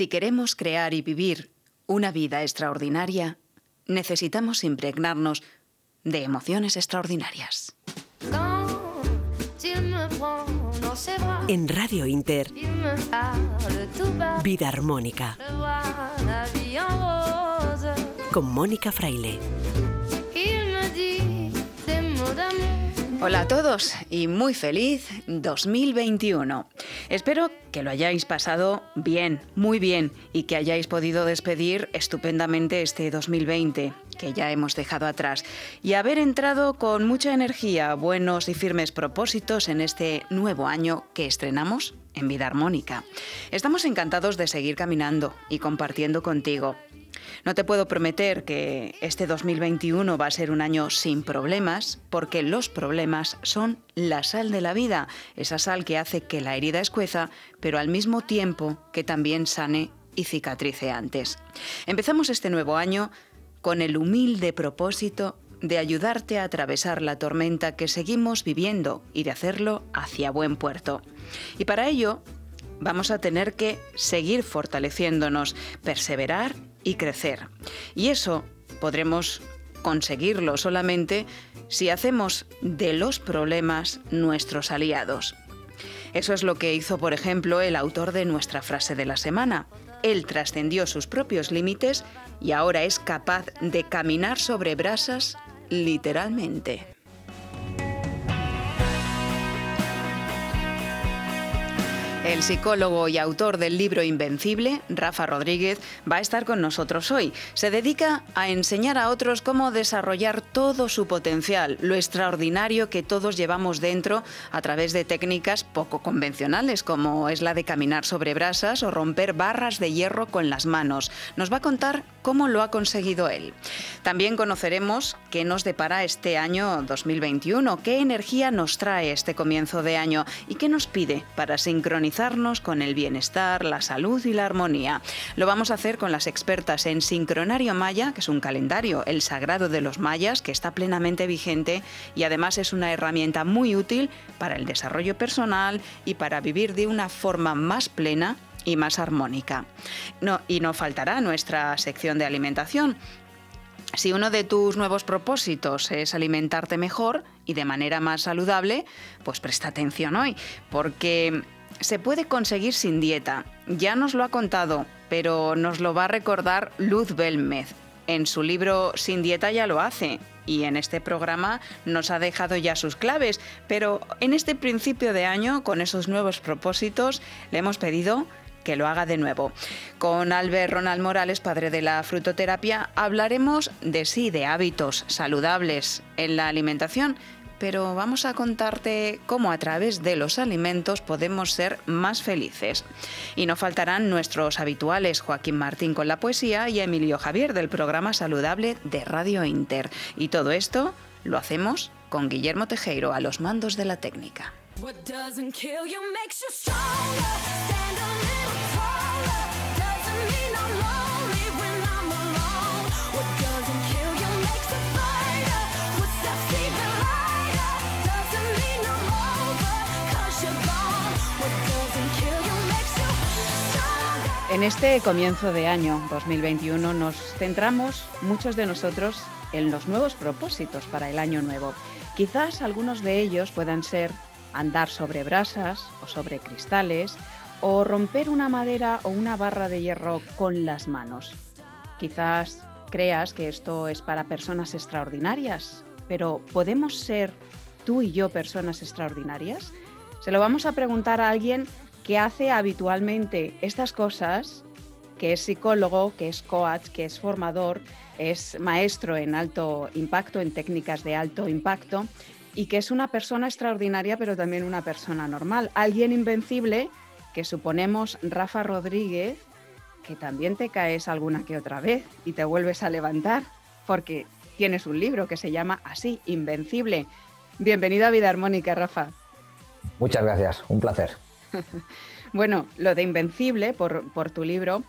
Si queremos crear y vivir una vida extraordinaria, necesitamos impregnarnos de emociones extraordinarias. En Radio Inter, Vida Armónica, con Mónica Fraile. Hola a todos y muy feliz 2021. Espero que lo hayáis pasado bien, muy bien y que hayáis podido despedir estupendamente este 2020 que ya hemos dejado atrás y haber entrado con mucha energía, buenos y firmes propósitos en este nuevo año que estrenamos en Vida Armónica. Estamos encantados de seguir caminando y compartiendo contigo. No te puedo prometer que este 2021 va a ser un año sin problemas, porque los problemas son la sal de la vida, esa sal que hace que la herida escueza, pero al mismo tiempo que también sane y cicatrice antes. Empezamos este nuevo año con el humilde propósito de ayudarte a atravesar la tormenta que seguimos viviendo y de hacerlo hacia buen puerto. Y para ello vamos a tener que seguir fortaleciéndonos, perseverar y crecer. Y eso podremos conseguirlo solamente si hacemos de los problemas nuestros aliados. Eso es lo que hizo, por ejemplo, el autor de nuestra frase de la semana. Él trascendió sus propios límites y ahora es capaz de caminar sobre brasas literalmente. El psicólogo y autor del libro Invencible, Rafa Rodríguez, va a estar con nosotros hoy. Se dedica a enseñar a otros cómo desarrollar todo su potencial, lo extraordinario que todos llevamos dentro a través de técnicas poco convencionales, como es la de caminar sobre brasas o romper barras de hierro con las manos. Nos va a contar cómo lo ha conseguido él. También conoceremos qué nos depara este año 2021, qué energía nos trae este comienzo de año y qué nos pide para sincronizar con el bienestar, la salud y la armonía. Lo vamos a hacer con las expertas en Sincronario Maya, que es un calendario, el sagrado de los mayas, que está plenamente vigente y además es una herramienta muy útil para el desarrollo personal y para vivir de una forma más plena y más armónica. No, y no faltará nuestra sección de alimentación. Si uno de tus nuevos propósitos es alimentarte mejor y de manera más saludable, pues presta atención hoy, porque se puede conseguir sin dieta. Ya nos lo ha contado, pero nos lo va a recordar Luz Belmez. En su libro Sin dieta ya lo hace y en este programa nos ha dejado ya sus claves, pero en este principio de año, con esos nuevos propósitos, le hemos pedido que lo haga de nuevo. Con Albert Ronald Morales, padre de la frutoterapia, hablaremos de sí, de hábitos saludables en la alimentación pero vamos a contarte cómo a través de los alimentos podemos ser más felices. Y no faltarán nuestros habituales Joaquín Martín con la poesía y Emilio Javier del programa saludable de Radio Inter. Y todo esto lo hacemos con Guillermo Tejero a los mandos de la técnica. En este comienzo de año 2021 nos centramos, muchos de nosotros, en los nuevos propósitos para el año nuevo. Quizás algunos de ellos puedan ser andar sobre brasas o sobre cristales o romper una madera o una barra de hierro con las manos. Quizás creas que esto es para personas extraordinarias, pero ¿podemos ser tú y yo personas extraordinarias? Se lo vamos a preguntar a alguien que hace habitualmente estas cosas, que es psicólogo, que es coach, que es formador, es maestro en alto impacto, en técnicas de alto impacto, y que es una persona extraordinaria, pero también una persona normal. Alguien invencible, que suponemos Rafa Rodríguez, que también te caes alguna que otra vez y te vuelves a levantar, porque tienes un libro que se llama así, Invencible. Bienvenido a Vida Armónica, Rafa. Muchas gracias, un placer. bueno, lo de Invencible, por, por tu libro,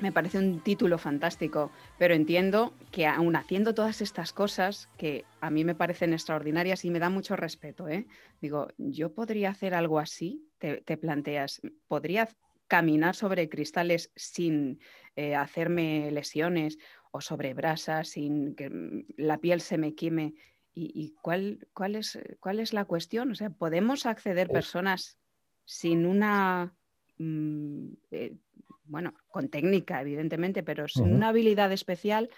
me parece un título fantástico, pero entiendo que aún haciendo todas estas cosas que a mí me parecen extraordinarias y me da mucho respeto, ¿eh? digo, yo podría hacer algo así, te, planteas, podría caminar sobre cristales sin eh, hacerme lesiones o sobre brasas sin que la piel se me queme. ¿Y, cuál, cuál, es, cuál es la cuestión? O sea, ¿podemos acceder personas sin una, mm, eh, bueno, con técnica, evidentemente, pero sin una habilidad especial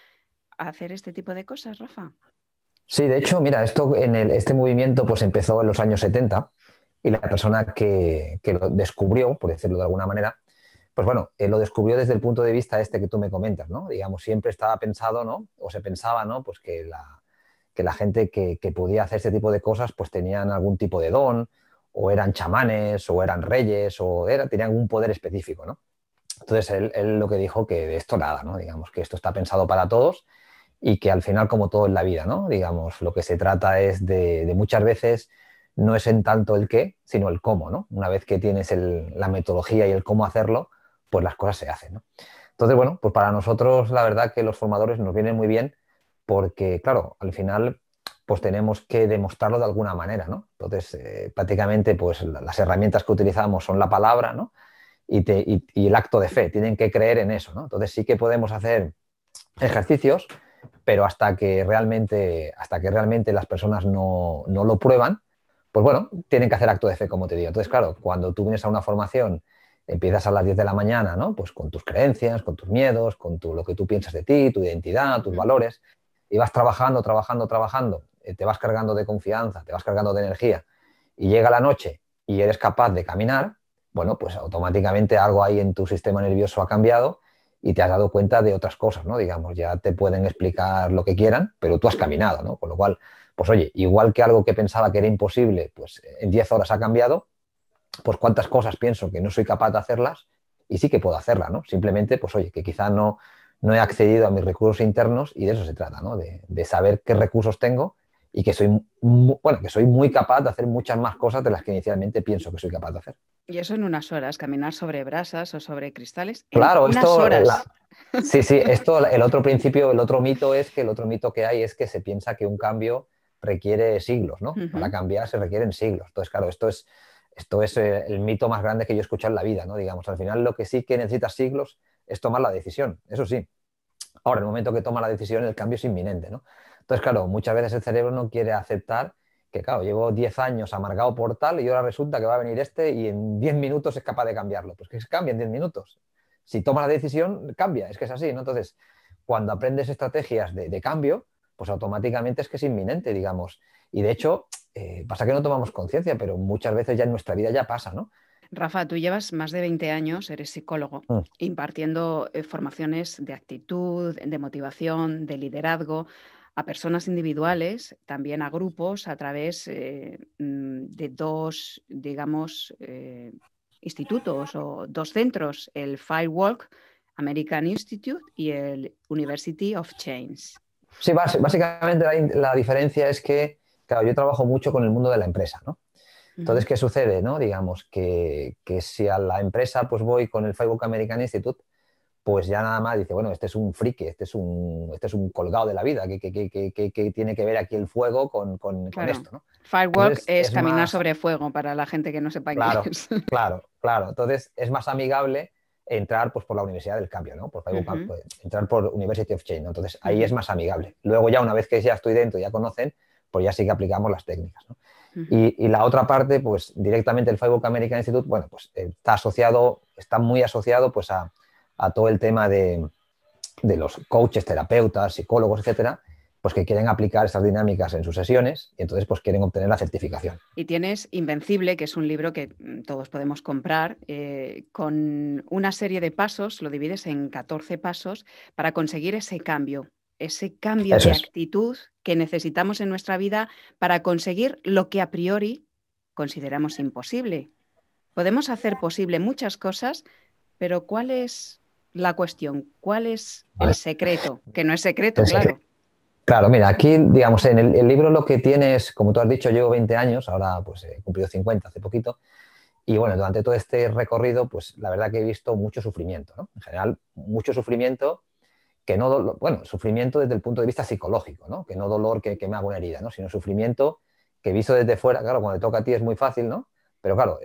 a hacer este tipo de cosas, Rafa? Sí, de hecho, mira, esto en este movimiento pues empezó en los años 70 y la persona que, lo descubrió, por decirlo de alguna manera, pues bueno, lo descubrió desde el punto de vista este que tú me comentas, ¿no? Digamos, siempre estaba pensado, ¿no? O se pensaba, ¿no? Pues que la, que la gente que, podía hacer este tipo de cosas, pues tenían algún tipo de don, o eran chamanes, o eran reyes, o era, tenían algún poder específico, ¿no? Entonces él, él, lo que dijo que de esto nada, ¿no? Digamos que esto está pensado para todos y que al final, como todo en la vida, ¿no? Digamos, lo que se trata es de, muchas veces no es en tanto el qué, sino el cómo, ¿no? Una vez que tienes la metodología y el cómo hacerlo, pues las cosas se hacen, ¿no? Entonces, bueno, pues para nosotros la verdad que los formadores nos vienen muy bien porque, claro, al final pues tenemos que demostrarlo de alguna manera, ¿no? Entonces, eh, prácticamente, pues las herramientas que utilizamos son la palabra, ¿no? Y, y, el acto de fe, tienen que creer en eso, ¿no? Entonces sí que podemos hacer ejercicios pero hasta que realmente, hasta que realmente las personas no, lo prueban, pues bueno, tienen que hacer acto de fe, como te digo. Entonces, claro, cuando tú vienes a una formación, empiezas a las 10 de la mañana, ¿no? Pues con tus creencias, con tus miedos, con lo que tú piensas de ti, tu identidad, tus valores, y vas trabajando, trabajando, trabajando, te vas cargando de confianza, te vas cargando de energía, y llega la noche y eres capaz de caminar, bueno, pues automáticamente algo ahí en tu sistema nervioso ha cambiado y te has dado cuenta de otras cosas, ¿no? Digamos, ya te pueden explicar lo que quieran, pero tú has caminado, ¿no? Con lo cual, pues oye, igual que algo que pensaba que era imposible, pues en 10 horas ha cambiado, pues cuántas cosas pienso que no soy capaz de hacerlas y sí que puedo hacerlas, ¿no? Simplemente, pues oye, que quizá no, no he accedido a mis recursos internos y de eso se trata, ¿no? De, de saber qué recursos tengo y que soy, bueno, que soy muy capaz de hacer muchas más cosas de las que inicialmente pienso que soy capaz de hacer. Y eso en unas horas, caminar sobre brasas o sobre cristales. Claro, esto. Horas. sí, sí, esto, el otro principio, el otro mito es que el otro mito que hay es que se piensa que un cambio requiere siglos, ¿no? Para cambiar se requieren siglos. Entonces, claro, esto es, esto es eh, el mito más grande que yo he escuchado en la vida, ¿no? Digamos, al final lo que sí que necesitas siglos es tomar la decisión, eso sí. Ahora, el momento que toma la decisión, el cambio es inminente, ¿no? Entonces, claro, muchas veces el cerebro no quiere aceptar que, claro, llevo 10 años amargado por tal y ahora resulta que va a venir este y en 10 minutos es capaz de cambiarlo. Pues que se cambia en 10 minutos. Si toma la decisión, cambia, es que es así, ¿no? Entonces, cuando aprendes estrategias de, cambio, pues automáticamente es que es inminente, digamos. Y de hecho, eh, pasa que no tomamos conciencia, pero muchas veces ya en nuestra vida ya pasa, ¿no? Rafa, tú llevas más de 20 años, eres psicólogo, mm. impartiendo eh, formaciones de actitud, de motivación, de liderazgo a personas individuales, también a grupos, a través eh, mm, de dos, digamos, eh, institutos o dos centros, el Firewalk American Institute y el University of Change. Sí, básicamente la, diferencia es que, claro, yo trabajo mucho con el mundo de la empresa, ¿no? Entonces, ¿qué sucede? No? Digamos que, que, si a la empresa pues voy con el Firewalk American Institute, pues ya nada más dice, bueno, este es un friki, este es un, este es un colgado de la vida, que, que, tiene que ver aquí el fuego con, esto, ¿no? Firewalk es, caminar sobre fuego para la gente que no sepa claro, inglés. Claro, claro. Entonces es más amigable entrar pues, por la Universidad del Cambio, ¿no? Por Firewalk, pues, entrar por University of Change, Entonces ahí es más amigable. Luego ya una vez que ya estoy dentro, ya conocen, pues ya sí que aplicamos las técnicas, ¿no? Y, la otra parte, pues directamente el Firewalk American Institute, bueno, pues está asociado, está muy asociado pues a a todo el tema de, los coaches, terapeutas, psicólogos, etcétera, pues que quieren aplicar estas dinámicas en sus sesiones y entonces pues quieren obtener la certificación. Y tienes Invencible, que es un libro que todos podemos comprar, eh, con una serie de pasos, lo divides en 14 pasos, para conseguir ese cambio, ese cambio de actitud que necesitamos en nuestra vida para conseguir lo que a priori consideramos imposible. Podemos hacer posible muchas cosas, pero ¿cuál es la cuestión. ¿Cuál es el secreto? Que no es secreto, claro. Claro, mira, aquí, digamos, en el, libro lo que tienes, como tú has dicho, llevo 20 años, ahora pues he cumplido 50 hace poquito, y bueno, durante todo este recorrido, pues la verdad que he visto mucho sufrimiento, ¿no? En general, mucho sufrimiento, que no, bueno, sufrimiento desde el punto de vista psicológico, ¿no? Que no dolor que, me haga una herida, ¿no? Sino sufrimiento que visto desde fuera, claro, cuando te toca a ti es muy fácil, ¿no? Pero claro,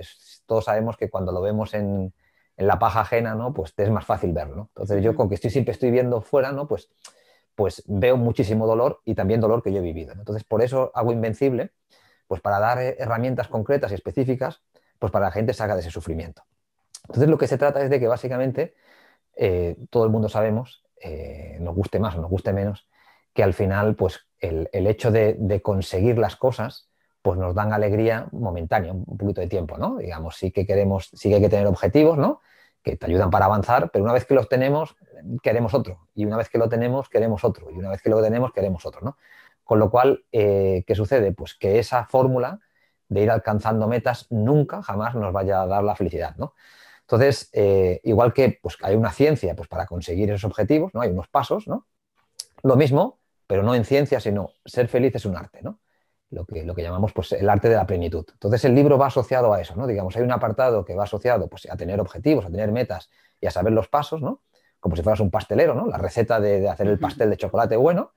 todos sabemos que cuando lo vemos en, en la paja ajena, ¿no? Pues te es más fácil verlo, Entonces yo con que estoy, siempre estoy viendo fuera, ¿no? Pues, pues veo muchísimo dolor y también dolor que yo he vivido. Entonces por eso hago Invencible, pues para dar herramientas concretas y específicas, pues para que la gente salga de ese sufrimiento. Entonces lo que se trata es de que básicamente eh, todo el mundo sabemos, eh, nos guste más o nos guste menos, que al final pues el, hecho de, conseguir las cosas pues nos dan alegría momentánea, un poquito de tiempo, ¿no? Digamos, sí que queremos, sí que hay que tener objetivos, ¿no? Que te ayudan para avanzar, pero una vez que los tenemos, queremos otro. Y una vez que lo tenemos, queremos otro. Y una vez que lo tenemos, queremos otro, ¿no? Con lo cual, eh, ¿qué sucede? Pues que esa fórmula de ir alcanzando metas nunca, jamás nos vaya a dar la felicidad, ¿no? Entonces, eh, igual que pues, hay una ciencia pues, para conseguir esos objetivos, ¿no? Hay unos pasos, ¿no? Lo mismo, pero no en ciencia, sino ser feliz es un arte, ¿no? Lo que, lo que llamamos pues, el arte de la plenitud. Entonces, el libro va asociado a eso, ¿no? Digamos, hay un apartado que va asociado pues, a tener objetivos, a tener metas y a saber los pasos, ¿no? Como si fueras un pastelero, ¿no? La receta de, hacer el pastel de chocolate bueno,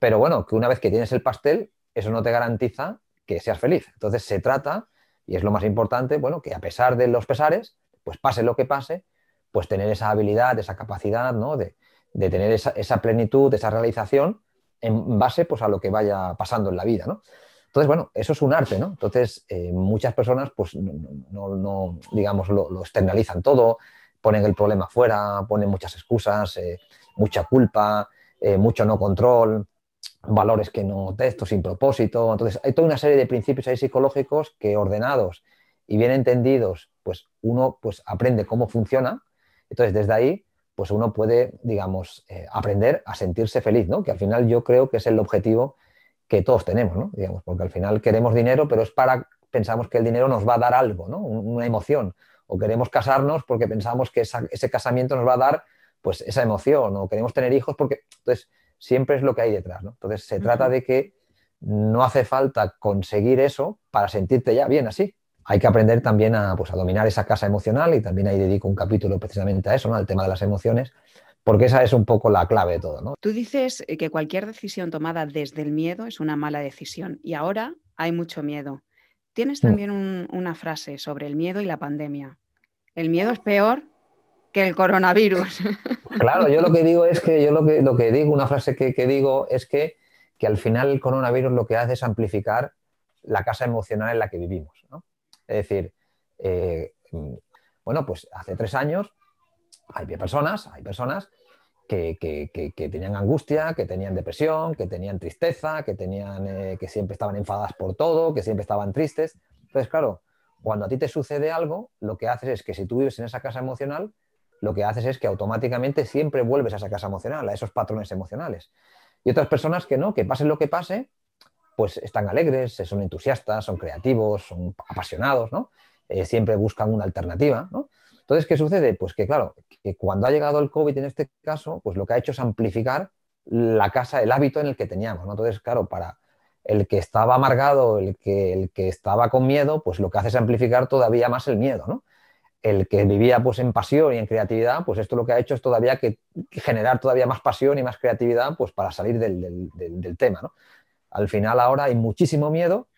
pero bueno, que una vez que tienes el pastel, eso no te garantiza que seas feliz. Entonces, se trata, y es lo más importante, bueno, que a pesar de los pesares, pues pase lo que pase, pues tener esa habilidad, esa capacidad, ¿no? De, tener esa, plenitud, esa realización en base pues, a lo que vaya pasando en la vida, ¿no? Entonces, bueno, eso es un arte, ¿no? Entonces, eh, muchas personas, pues, no, digamos, lo, externalizan todo, ponen el problema fuera, ponen muchas excusas, eh, mucha culpa, eh, mucho no control, valores que no texto, sin propósito. Entonces, hay toda una serie de principios ahí psicológicos que ordenados y bien entendidos, pues uno pues, aprende cómo funciona. Entonces, desde ahí, pues uno puede, digamos, eh, aprender a sentirse feliz, ¿no? Que al final yo creo que es el objetivo que todos tenemos, ¿no? Digamos, porque al final queremos dinero, pero es para, pensamos que el dinero nos va a dar algo, ¿no? Una emoción. O queremos casarnos porque pensamos que ese casamiento nos va a dar, pues, esa emoción. O queremos tener hijos porque, entonces, siempre es lo que hay detrás, ¿no? Entonces, se trata de que no hace falta conseguir eso para sentirte ya bien así, hay que aprender también a, pues, a, dominar esa casa emocional y también ahí dedico un capítulo precisamente a eso, ¿no? al tema de las emociones, porque esa es un poco la clave de todo. ¿no? Tú dices eh, que cualquier decisión tomada desde el miedo es una mala decisión y ahora hay mucho miedo. Tienes mm. también una frase sobre el miedo y la pandemia. El miedo es peor que el coronavirus. Claro, yo lo que digo es que yo lo que, lo que digo, una frase que, que digo es que, que al final el coronavirus lo que hace es amplificar la casa emocional en la que vivimos. ¿no? Es decir, eh, bueno, pues hace tres años hay personas, hay personas que, tenían angustia, que tenían depresión, que tenían tristeza, que, tenían, eh, que siempre estaban enfadadas por todo, que siempre estaban tristes. Entonces, claro, cuando a ti te sucede algo, lo que haces es que si tú vives en esa casa emocional, lo que haces es que automáticamente siempre vuelves a esa casa emocional, a esos patrones emocionales. Y otras personas que no, que pase lo que pase, pues están alegres, son entusiastas, son creativos, son apasionados, ¿no? Eh, siempre buscan una alternativa, ¿no? Entonces, ¿qué sucede? Pues que, claro, que cuando ha llegado el COVID en este caso, pues lo que ha hecho es amplificar la casa, el hábito en el que teníamos, ¿no? Entonces, claro, para el que estaba amargado, el que, el que estaba con miedo, pues lo que hace es amplificar todavía más el miedo, ¿no? El que vivía pues en pasión y en creatividad, pues esto lo que ha hecho es todavía que generar todavía más pasión y más creatividad, pues para salir del, del, del tema, ¿no? Al final ahora hay muchísimo miedo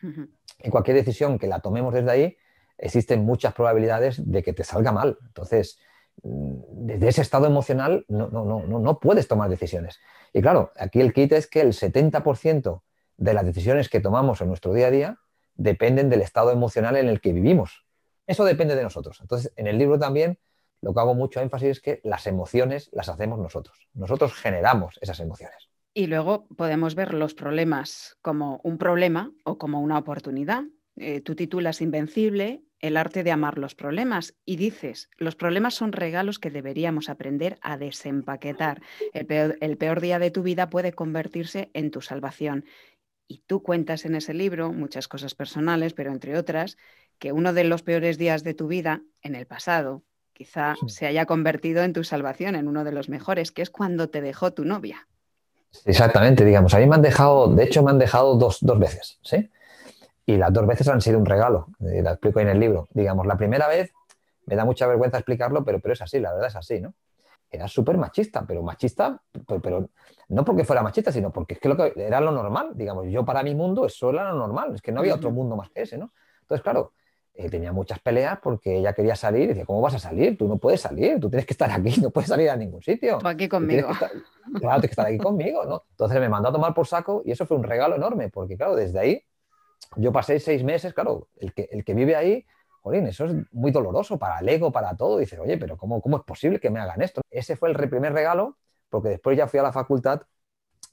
y cualquier decisión que la tomemos desde ahí, existen muchas probabilidades de que te salga mal. Entonces, mm, desde ese estado emocional no, no, no, no puedes tomar decisiones. Y claro, aquí el kit es que el 70% de las decisiones que tomamos en nuestro día a día dependen del estado emocional en el que vivimos. Eso depende de nosotros. Entonces, en el libro también lo que hago mucho énfasis es que las emociones las hacemos nosotros. Nosotros generamos esas emociones. Y luego podemos ver los problemas como un problema o como una oportunidad. Eh, tú titulas Invencible, el arte de amar los problemas y dices, los problemas son regalos que deberíamos aprender a desempaquetar. El peor, el peor día de tu vida puede convertirse en tu salvación. Y tú cuentas en ese libro muchas cosas personales, pero entre otras, que uno de los peores días de tu vida, en el pasado, quizá se haya convertido en tu salvación, en uno de los mejores, que es cuando te dejó tu novia. Exactamente, digamos, a mí me han dejado, de hecho me han dejado dos, veces, ¿sí? Y las dos veces han sido un regalo, y la explico en el libro. Digamos, la primera vez me da mucha vergüenza explicarlo, pero, pero es así, la verdad es así, ¿no? Era súper machista, pero machista, pero, no porque fuera machista, sino porque es que, lo que era lo normal, digamos, yo para mi mundo eso era lo normal, es que no había otro mundo más que ese, ¿no? Entonces, claro, eh, tenía muchas peleas porque ella quería salir y decía, ¿cómo vas a salir? Tú no puedes salir, tú tienes que estar aquí, no puedes salir a ningún sitio. aquí conmigo. claro, tienes que estar aquí conmigo, ¿no? Entonces me mandó a tomar por saco y eso fue un regalo enorme, porque claro, desde ahí yo pasé seis meses, claro, el que, el que vive ahí, jolín, eso es muy doloroso para el ego, para todo. Dices, oye, pero ¿cómo, ¿cómo es posible que me hagan esto? Ese fue el primer regalo, porque después ya fui a la facultad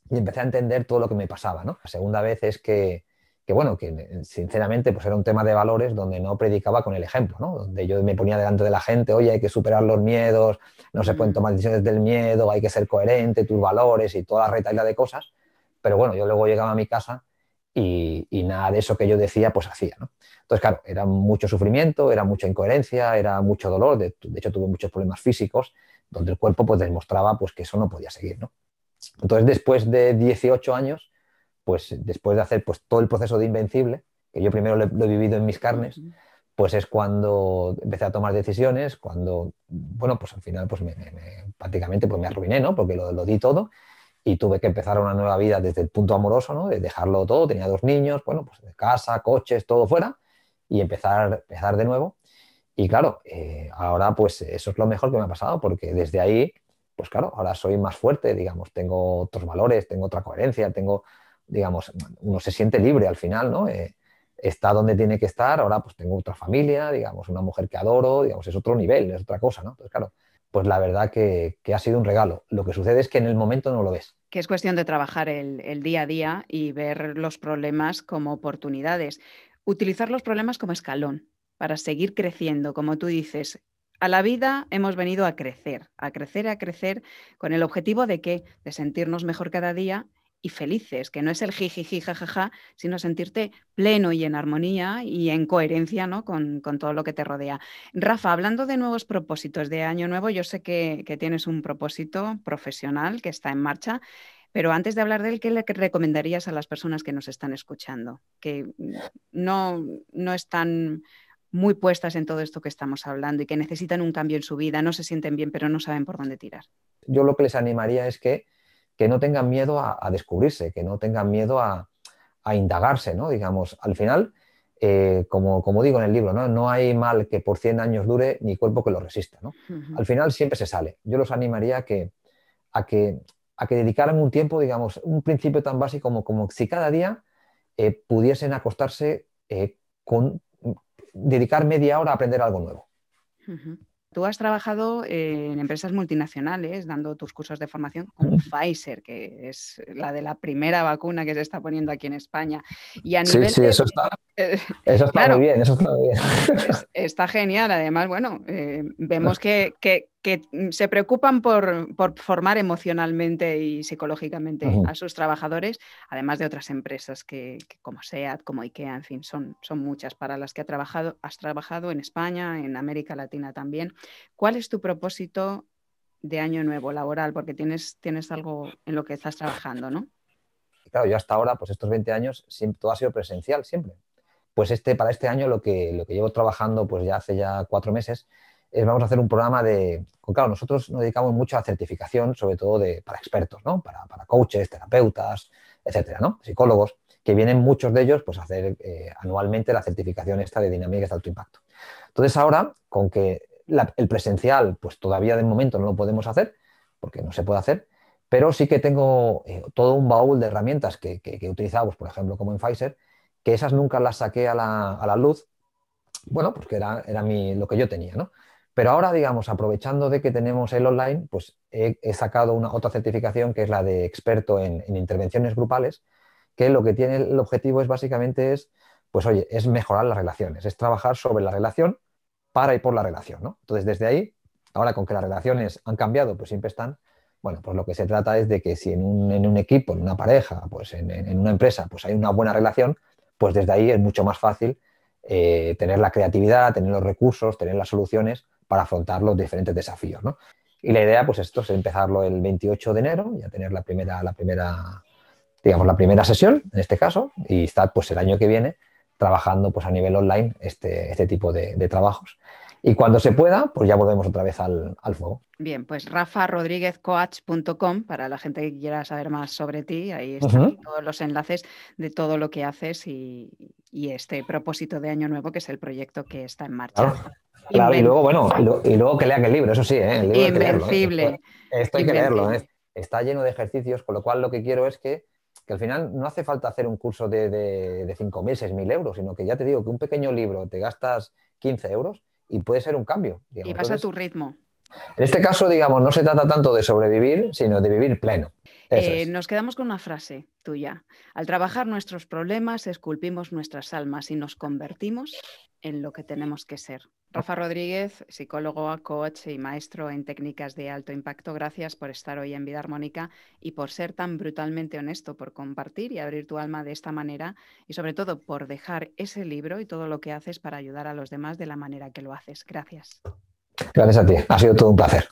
y empecé a entender todo lo que me pasaba, ¿no? La segunda vez es que que bueno, que sinceramente pues era un tema de valores donde no predicaba con el ejemplo, ¿no? donde yo me ponía delante de la gente, oye, hay que superar los miedos, no se pueden mm. tomar decisiones del miedo, hay que ser coherente, tus valores y toda la retaila de cosas, pero bueno, yo luego llegaba a mi casa y, nada de eso que yo decía, pues hacía, ¿no? Entonces, claro, era mucho sufrimiento, era mucha incoherencia, era mucho dolor, de, hecho tuve muchos problemas físicos, donde el cuerpo pues demostraba pues que eso no podía seguir, ¿no? Entonces, después de 18 años, pues después de hacer pues, todo el proceso de Invencible, que yo primero lo, he vivido en mis carnes, pues es cuando empecé a tomar decisiones, cuando, bueno, pues al final pues me, prácticamente pues me arruiné, ¿no? Porque lo, lo, di todo y tuve que empezar una nueva vida desde el punto amoroso, ¿no? De dejarlo todo, tenía dos niños, bueno, pues de casa, coches, todo fuera y empezar, empezar de nuevo. Y claro, eh, ahora pues eso es lo mejor que me ha pasado porque desde ahí, pues claro, ahora soy más fuerte, digamos, tengo otros valores, tengo otra coherencia, tengo digamos, uno se siente libre al final, ¿no? Eh, está donde tiene que estar, ahora pues tengo otra familia, digamos, una mujer que adoro, digamos, es otro nivel, es otra cosa, ¿no? Entonces, claro, pues la verdad que, ha sido un regalo. Lo que sucede es que en el momento no lo ves. Que es cuestión de trabajar el, el día a día y ver los problemas como oportunidades. Utilizar los problemas como escalón para seguir creciendo, como tú dices, a la vida hemos venido a crecer, a crecer, a crecer, con el objetivo de qué? De sentirnos mejor cada día y felices, que no es el jiji, jajaja, sino sentirte pleno y en armonía y en coherencia ¿no? con, todo lo que te rodea. Rafa, hablando de nuevos propósitos de año nuevo, yo sé que, tienes un propósito profesional que está en marcha. Pero antes de hablar de él, ¿qué le recomendarías a las personas que nos están escuchando? Que no, no están muy puestas en todo esto que estamos hablando y que necesitan un cambio en su vida, no se sienten bien, pero no saben por dónde tirar. Yo lo que les animaría es que que no tengan miedo a, descubrirse, que no tengan miedo a, indagarse, ¿no? Digamos, al final, eh, como, como, digo en el libro, ¿no? no hay mal que por 100 años dure ni cuerpo que lo resista, ¿no? Al final siempre se sale. Yo los animaría a que, a que, a que dedicaran un tiempo, digamos, un principio tan básico como, como si cada día eh, pudiesen acostarse eh, con dedicar media hora a aprender algo nuevo. Tú has trabajado en empresas multinacionales dando tus cursos de formación con Pfizer, que es la de la primera vacuna que se está poniendo aquí en España. Y a nivel sí, sí, eso está, eh, eso está muy bien, eso está muy bien. Está genial, además, bueno, eh, vemos que, se preocupan por, formar emocionalmente y psicológicamente a sus trabajadores, además de otras empresas que, como SEAT, como IKEA, en fin, son, son muchas para las que ha trabajado, has trabajado en España, en América Latina también. ¿Cuál es tu propósito de año nuevo laboral? Porque tienes, tienes algo en lo que estás trabajando, ¿no? Claro, yo hasta ahora, pues estos 20 años, siempre, todo ha sido presencial, siempre. Pues este, para este año lo que, lo que llevo trabajando pues ya hace ya cuatro meses es vamos a hacer un programa de, claro, nosotros nos dedicamos mucho a certificación, sobre todo de, para expertos, ¿no? Para, para coaches, terapeutas, etcétera, ¿no? Psicólogos, que vienen muchos de ellos pues a hacer eh, anualmente la certificación esta de dinámicas de alto impacto. Entonces ahora, con que el presencial, pues todavía de momento no lo podemos hacer, porque no se puede hacer, pero sí que tengo eh, todo un baúl de herramientas que, que, que utilizamos, por ejemplo, como en Pfizer, que esas nunca las saqué a la, luz, bueno, porque era, era lo que yo tenía, ¿no? Pero ahora, digamos, aprovechando de que tenemos el online, pues he, sacado una otra certificación que es la de experto en, intervenciones grupales, que lo que tiene el objetivo es básicamente es, pues oye, es mejorar las relaciones, es trabajar sobre la relación para y por la relación, ¿no? Entonces, desde ahí, ahora con que las relaciones han cambiado, pues siempre están, bueno, pues lo que se trata es de que si en un, equipo, en una pareja, pues en, una empresa, pues hay una buena relación, pues desde ahí es mucho más fácil eh, tener la creatividad, tener los recursos, tener las soluciones para afrontar los diferentes desafíos. Y la idea, pues esto es empezarlo el 28 de enero, ya tener la primera, la primera, digamos, la primera sesión, en este caso, y estar pues el año que viene trabajando pues a nivel online este, este tipo de, trabajos. Y cuando se pueda, pues ya volvemos otra vez al, fuego. Bien, pues rafarodríguezcoach.com para la gente que quiera saber más sobre ti. Ahí están todos los enlaces de todo lo que haces y, este propósito de Año Nuevo, que es el proyecto que está en marcha. Claro, y luego, bueno, y, luego que lean el libro, eso sí, ¿eh? el libro Invencible. Esto, hay que leerlo, ¿eh? está lleno de ejercicios, con lo cual lo que quiero es que, al final no hace falta hacer un curso de, de, de 5.000, 6.000 euros, sino que ya te digo que un pequeño libro te gastas 15 euros y puede ser un cambio. Y vas a tu ritmo. En este caso, digamos, no se trata tanto de sobrevivir, sino de vivir pleno. Eh, nos quedamos con una frase tuya. Al trabajar nuestros problemas, esculpimos nuestras almas y nos convertimos en lo que tenemos que ser. Rafa Rodríguez, psicólogo, coach y maestro en técnicas de alto impacto, gracias por estar hoy en Vida Armónica y por ser tan brutalmente honesto, por compartir y abrir tu alma de esta manera y sobre todo por dejar ese libro y todo lo que haces para ayudar a los demás de la manera que lo haces. Gracias. Gracias a ti, ha sido todo un placer.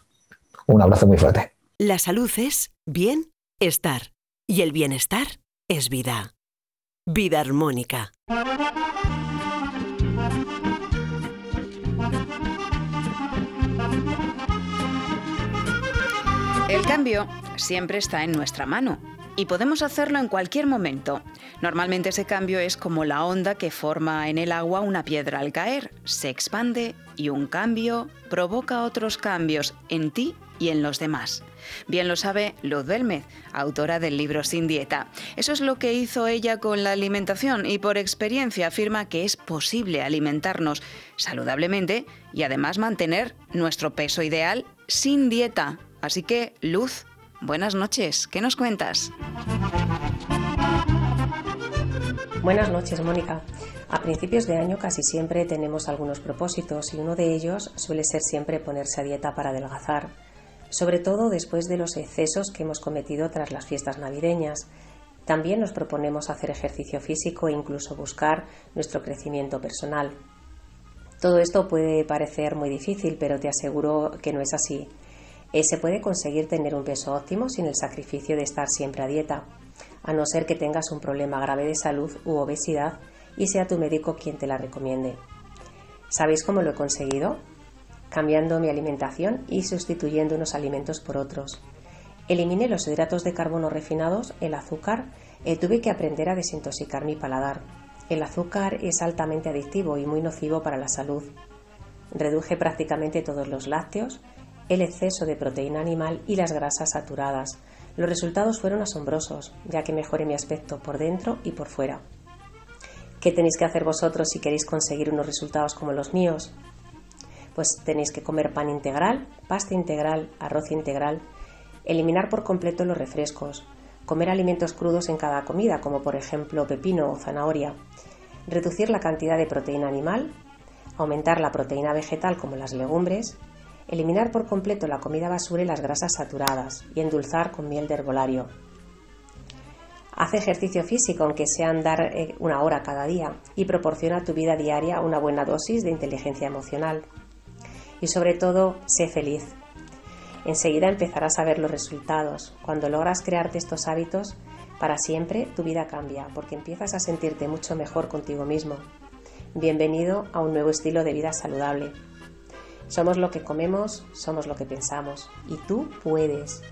Un abrazo muy fuerte. La salud es bienestar y el bienestar es vida. Vida armónica. El cambio siempre está en nuestra mano y podemos hacerlo en cualquier momento. Normalmente ese cambio es como la onda que forma en el agua una piedra al caer, se expande y un cambio provoca otros cambios en ti y en los demás. Bien lo sabe Luz Belmez, autora del libro Sin Dieta. Eso es lo que hizo ella con la alimentación y por experiencia afirma que es posible alimentarnos saludablemente y además mantener nuestro peso ideal sin dieta. Así que, Luz, Buenas noches, ¿qué nos cuentas? Buenas noches, Mónica. A principios de año casi siempre tenemos algunos propósitos y uno de ellos suele ser siempre ponerse a dieta para adelgazar, sobre todo después de los excesos que hemos cometido tras las fiestas navideñas. También nos proponemos hacer ejercicio físico e incluso buscar nuestro crecimiento personal. Todo esto puede parecer muy difícil, pero te aseguro que no es así. Eh, se puede conseguir tener un peso óptimo sin el sacrificio de estar siempre a dieta, a no ser que tengas un problema grave de salud u obesidad y sea tu médico quien te la recomiende. ¿Sabéis cómo lo he conseguido? Cambiando mi alimentación y sustituyendo unos alimentos por otros. Eliminé los hidratos de carbono refinados, el azúcar, y eh, tuve que aprender a desintoxicar mi paladar. El azúcar es altamente adictivo y muy nocivo para la salud. Reduje prácticamente todos los lácteos, el exceso de proteína animal y las grasas saturadas. Los resultados fueron asombrosos, ya que mejoré mi aspecto por dentro y por fuera. ¿Qué tenéis que hacer vosotros si queréis conseguir unos resultados como los míos? Pues tenéis que comer pan integral, pasta integral, arroz integral, eliminar por completo los refrescos, comer alimentos crudos en cada comida, como por ejemplo pepino o zanahoria, reducir la cantidad de proteína animal, aumentar la proteína vegetal como las legumbres, eliminar por completo la comida basura y las grasas saturadas y endulzar con miel de herbolario. Haz ejercicio físico, aunque sea andar eh, una hora cada día, y proporciona a tu vida diaria una buena dosis de inteligencia emocional. Y sobre todo, sé feliz. Enseguida empezarás a ver los resultados. Cuando logras crearte estos hábitos, para siempre tu vida cambia, porque empiezas a sentirte mucho mejor contigo mismo. Bienvenido a un nuevo estilo de vida saludable. Somos lo que comemos, somos lo que pensamos. Y tú puedes.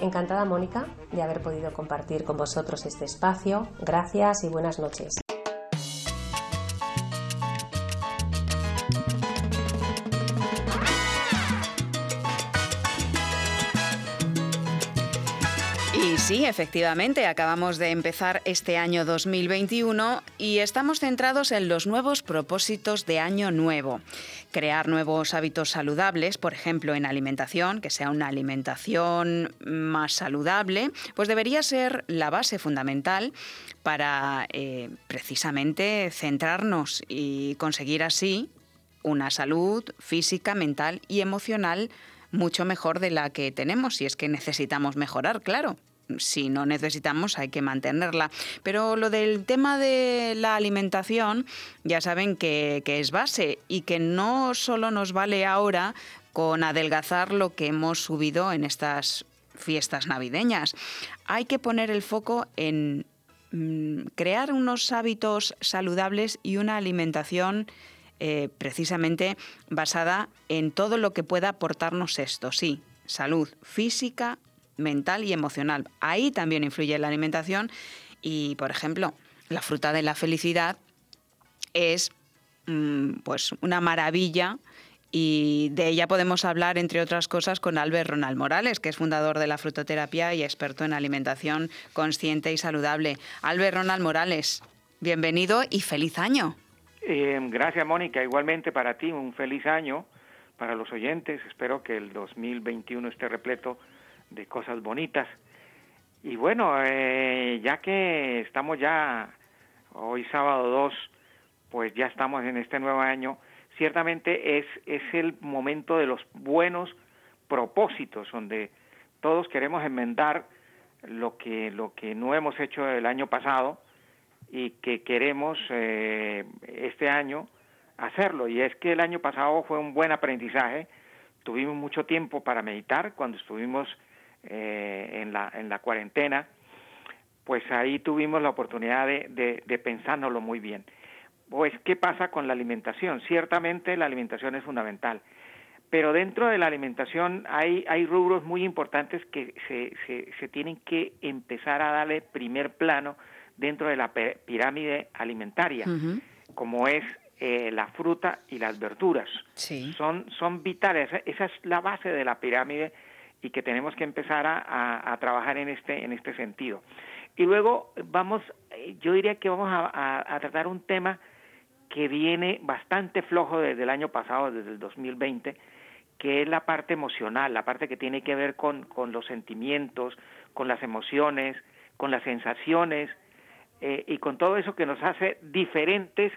Encantada, Mónica, de haber podido compartir con vosotros este espacio. Gracias y buenas noches. Sí, efectivamente, acabamos de empezar este año 2021 y estamos centrados en los nuevos propósitos de año nuevo. Crear nuevos hábitos saludables, por ejemplo, en alimentación, que sea una alimentación más saludable, pues debería ser la base fundamental para eh, precisamente centrarnos y conseguir así una salud física, mental y emocional mucho mejor de la que tenemos, si es que necesitamos mejorar, claro si no necesitamos hay que mantenerla. Pero lo del tema de la alimentación, ya saben que, es base y que no solo nos vale ahora con adelgazar lo que hemos subido en estas fiestas navideñas. Hay que poner el foco en mm, crear unos hábitos saludables y una alimentación eh, precisamente basada en todo lo que pueda aportarnos esto, sí, salud física, mental y emocional. Ahí también influye la alimentación y, por ejemplo, la fruta de la felicidad es mm, pues una maravilla y de ella podemos hablar, entre otras cosas, con Albert Ronald Morales, que es fundador de la frutoterapia y experto en alimentación consciente y saludable. Albert Ronald Morales, bienvenido y feliz año. Eh, gracias, Mónica. Igualmente para ti, un feliz año para los oyentes. Espero que el 2021 esté repleto de cosas bonitas. Y bueno, eh, ya que estamos ya hoy sábado 2, pues ya estamos en este nuevo año ciertamente es, es el momento de los buenos propósitos, donde todos queremos enmendar lo que, lo que no hemos hecho el año pasado y que queremos eh, este año hacerlo. Y es que el año pasado fue un buen aprendizaje, tuvimos mucho tiempo para meditar cuando estuvimos eh, en, la, en la cuarentena, pues ahí tuvimos la oportunidad de, de, de pensárnoslo muy bien pues qué pasa con la alimentación. Ciertamente la alimentación es fundamental, pero dentro de la alimentación hay, hay rubros muy importantes que se, se, se tienen que empezar a darle primer plano dentro de la pirámide alimentaria, como es eh, la fruta y las verduras. Son, son vitales, esa es la base de la pirámide y que tenemos que empezar a, a, trabajar en este, en este sentido. Y luego vamos, eh, yo diría que vamos a, a tratar un tema que viene bastante flojo desde el año pasado, desde el 2020, que es la parte emocional, la parte que tiene que ver con, con los sentimientos, con las emociones, con las sensaciones eh, y con todo eso que nos hace diferentes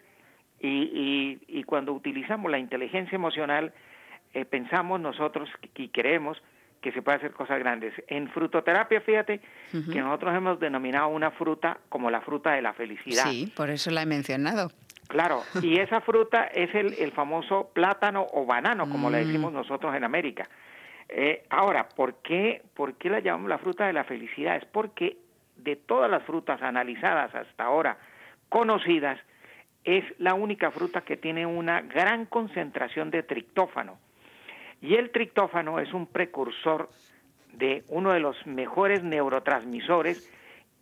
y, y, cuando utilizamos la inteligencia emocional eh, pensamos nosotros y queremos que se puede hacer cosas grandes. En frutoterapia, fíjate que nosotros hemos denominado una fruta como la fruta de la felicidad. Sí, por eso la he mencionado. Claro, y esa fruta es el, el famoso plátano o banano, como le mm. decimos nosotros en América. Eh, ahora, ¿por qué, ¿por qué la llamamos la fruta de la felicidad? Es porque de todas las frutas analizadas hasta ahora, conocidas, es la única fruta que tiene una gran concentración de triptófano. Y el triptófano es un precursor de uno de los mejores neurotransmisores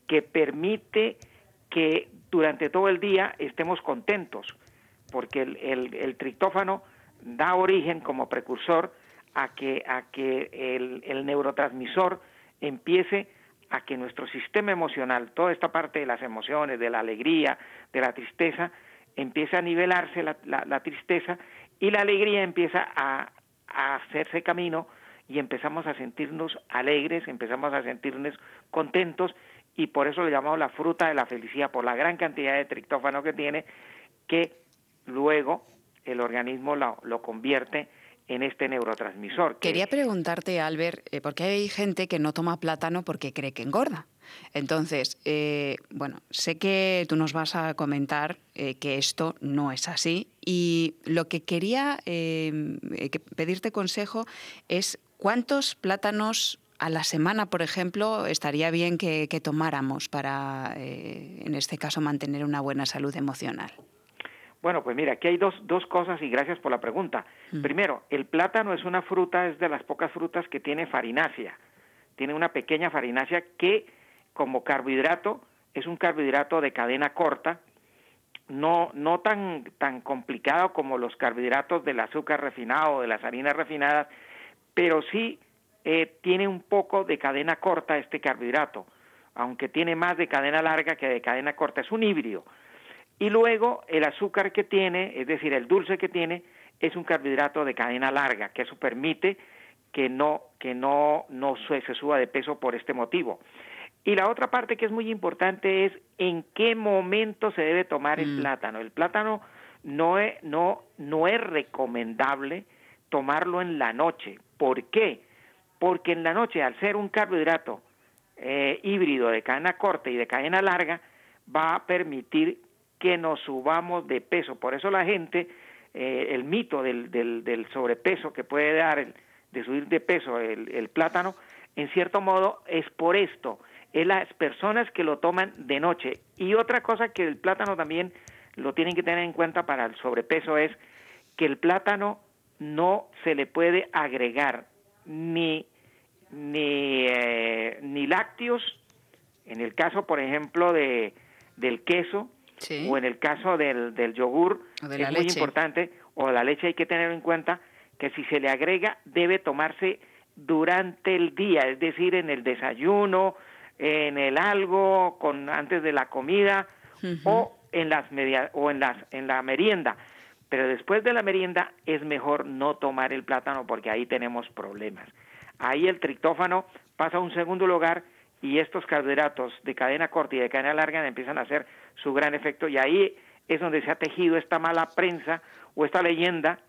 que permite que durante todo el día estemos contentos, porque el, el, triptófano da origen como precursor a que, a que el, el, neurotransmisor empiece a que nuestro sistema emocional, toda esta parte de las emociones, de la alegría, de la tristeza, empiece a nivelarse la, la, tristeza y la alegría empieza a, a hacerse camino y empezamos a sentirnos alegres, empezamos a sentirnos contentos y por eso le llamamos la fruta de la felicidad, por la gran cantidad de triptófano que tiene, que luego el organismo lo, lo convierte en este neurotransmisor. Quería preguntarte, Albert, eh, porque hay gente que no toma plátano porque cree que engorda. Entonces, eh, bueno, sé que tú nos vas a comentar eh, que esto no es así y lo que quería pedirte consejo es cuántos plátanos a la semana, por ejemplo, estaría bien que, tomáramos para, eh, en este caso, mantener una buena salud emocional? Bueno, pues mira, aquí hay dos, dos cosas y gracias por la pregunta. Mm. Primero, el plátano es una fruta, es de las pocas frutas que tiene farinácea. Tiene una pequeña farinácea que, como carbohidrato, es un carbohidrato de cadena corta, no, no tan, tan complicado como los carbohidratos del azúcar refinado o de las harinas refinadas, pero sí eh, tiene un poco de cadena corta este carbohidrato, aunque tiene más de cadena larga que de cadena corta, es un híbrido. Y luego el azúcar que tiene, es decir, el dulce que tiene, es un carbohidrato de cadena larga, que eso permite que no, que no, no se suba de peso por este motivo. Y la otra parte que es muy importante es en qué momento se debe tomar el mm. plátano. El plátano no es, no, no es recomendable tomarlo en la noche. ¿Por qué? porque en la noche, al ser un carbohidrato eh, híbrido de cadena corta y de cadena larga, va a permitir que nos subamos de peso. Por eso la gente, eh, el mito del, del, sobrepeso que puede dar, el, de subir de peso el, el plátano, en cierto modo es por esto, es las personas que lo toman de noche. Y otra cosa que el plátano también lo tienen que tener en cuenta para el sobrepeso es que el plátano no se le puede agregar ni, ni, eh, ni lácteos, en el caso, por ejemplo, de, del queso, o en el caso del, del yogur, es muy importante, o la leche hay que tener en cuenta que si se le agrega debe tomarse durante el día, es decir, en el desayuno, en el algo, con antes de la comida o en las media, o en las en la merienda. Pero después de la merienda es mejor no tomar el plátano porque ahí tenemos problemas. Ahí el triptófano pasa a un segundo lugar y estos carbohidratos de cadena corta y de cadena larga empiezan a hacer su gran efecto y ahí es donde se ha tejido esta mala prensa o esta leyenda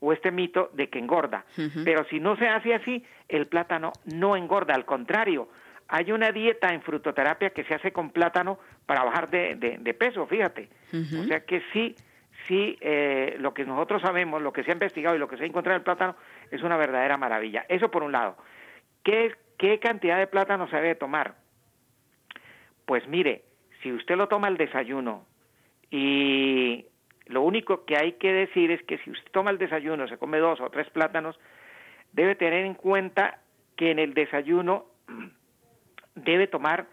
o este mito de que engorda. Pero si no se hace así, el plátano no engorda, al contrario, hay una dieta en frutoterapia que se hace con plátano para bajar de, peso, fíjate. O sea que sí, sí, eh, lo que nosotros sabemos, lo que se ha investigado y lo que se ha encontrado en el plátano es una verdadera maravilla. Eso por un lado. ¿Qué, qué cantidad de plátano se debe tomar? Pues mire, si usted lo toma al desayuno y lo único que hay que decir es que si usted toma el desayuno, se come dos o tres plátanos, debe tener en cuenta que en el desayuno debe tomar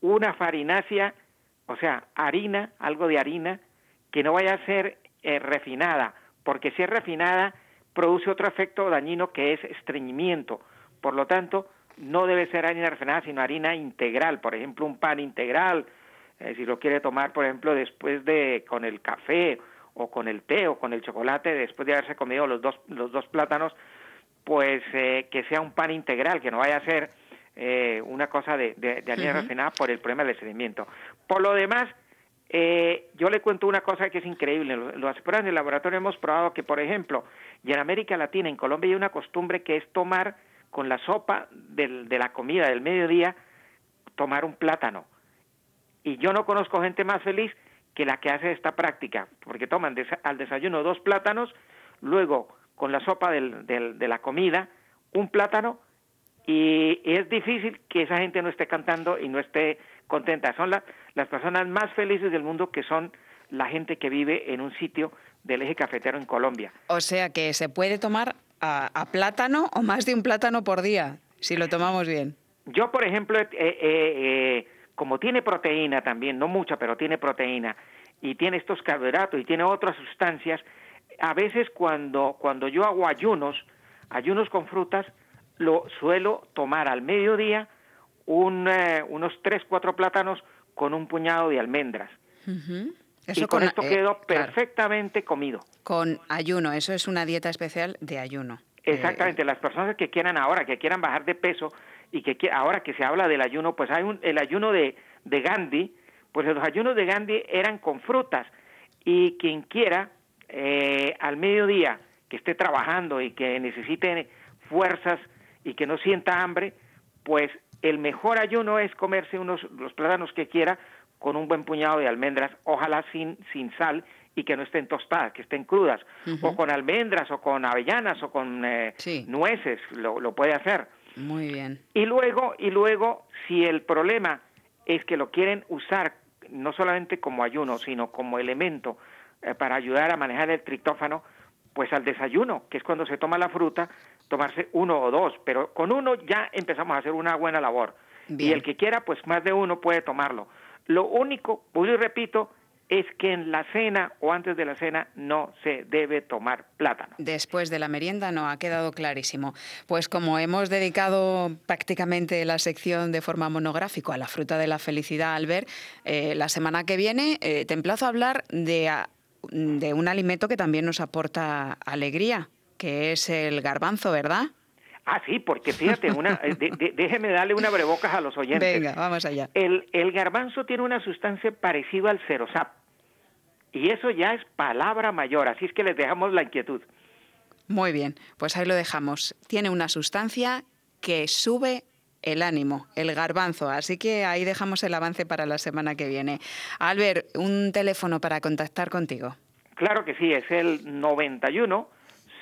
una farinácea, o sea, harina, algo de harina, que no vaya a ser eh, refinada, porque si es refinada produce otro efecto dañino que es estreñimiento. Por lo tanto, no debe ser harina refinada, sino harina integral, por ejemplo, un pan integral, eh, si lo quiere tomar, por ejemplo, después de con el café o con el té o con el chocolate, después de haberse comido los dos, los dos plátanos, pues eh, que sea un pan integral, que no vaya a ser eh, una cosa de, de, harina refinada por el problema del estreñimiento. Por lo demás, eh, yo le cuento una cosa que es increíble. Los pruebas en el laboratorio hemos probado que, por ejemplo, y en América Latina, en Colombia, hay una costumbre que es tomar con la sopa del, de la comida del mediodía, tomar un plátano. Y yo no conozco gente más feliz que la que hace esta práctica, porque toman al desayuno dos plátanos, luego con la sopa del, de la comida un plátano y es difícil que esa gente no esté cantando y no esté contenta. Son las personas más felices del mundo que son la gente que vive en un sitio del eje cafetero en Colombia. O sea que se puede tomar a, plátano o más de un plátano por día, si lo tomamos bien. Yo, por ejemplo, eh, eh, eh, como tiene proteína también, no mucha, pero tiene proteína, y tiene estos carbohidratos y tiene otras sustancias, a veces cuando, cuando yo hago ayunos, ayunos con frutas, lo suelo tomar al mediodía un, unos tres, cuatro plátanos con un puñado de almendras. Y con, esto eh, quedo perfectamente comido. Con ayuno, eso es una dieta especial de ayuno. Exactamente, las personas que quieran ahora, que quieran bajar de peso y que ahora que se habla del ayuno, pues hay un, el ayuno de, de Gandhi, pues los ayunos de Gandhi eran con frutas y quien quiera eh, al mediodía que esté trabajando y que necesite fuerzas y que no sienta hambre, pues el mejor ayuno es comerse unos los plátanos que quiera con un buen puñado de almendras, ojalá sin, sin sal y que no estén tostadas, que estén crudas, o con almendras, o con avellanas, o con eh, nueces, lo, lo, puede hacer. Muy bien. Y luego, y luego, si el problema es que lo quieren usar no solamente como ayuno, sino como elemento eh, para ayudar a manejar el triptófano, pues al desayuno, que es cuando se toma la fruta, tomarse uno o dos, pero con uno ya empezamos a hacer una buena labor. Y el que quiera, pues más de uno puede tomarlo. Lo único, pues y repito, es que en la cena o antes de la cena no se debe tomar plátano. Después de la merienda no, ha quedado clarísimo. Pues como hemos dedicado prácticamente la sección de forma monográfica a la fruta de la felicidad, Albert, eh, la semana que viene eh, te emplazo a hablar de de un alimento que también nos aporta alegría, que es el garbanzo, ¿verdad? Ah, sí, porque fíjate, una, eh, déjeme darle una brebocas a los oyentes. Venga, vamos allá. El, el garbanzo tiene una sustancia parecida al cerosap. Y eso ya es palabra mayor, así es que les dejamos la inquietud. Muy bien, pues ahí lo dejamos. Tiene una sustancia que sube el ánimo, el garbanzo. Así que ahí dejamos el avance para la semana que viene. Albert, un teléfono para contactar contigo. Claro que sí, es el 91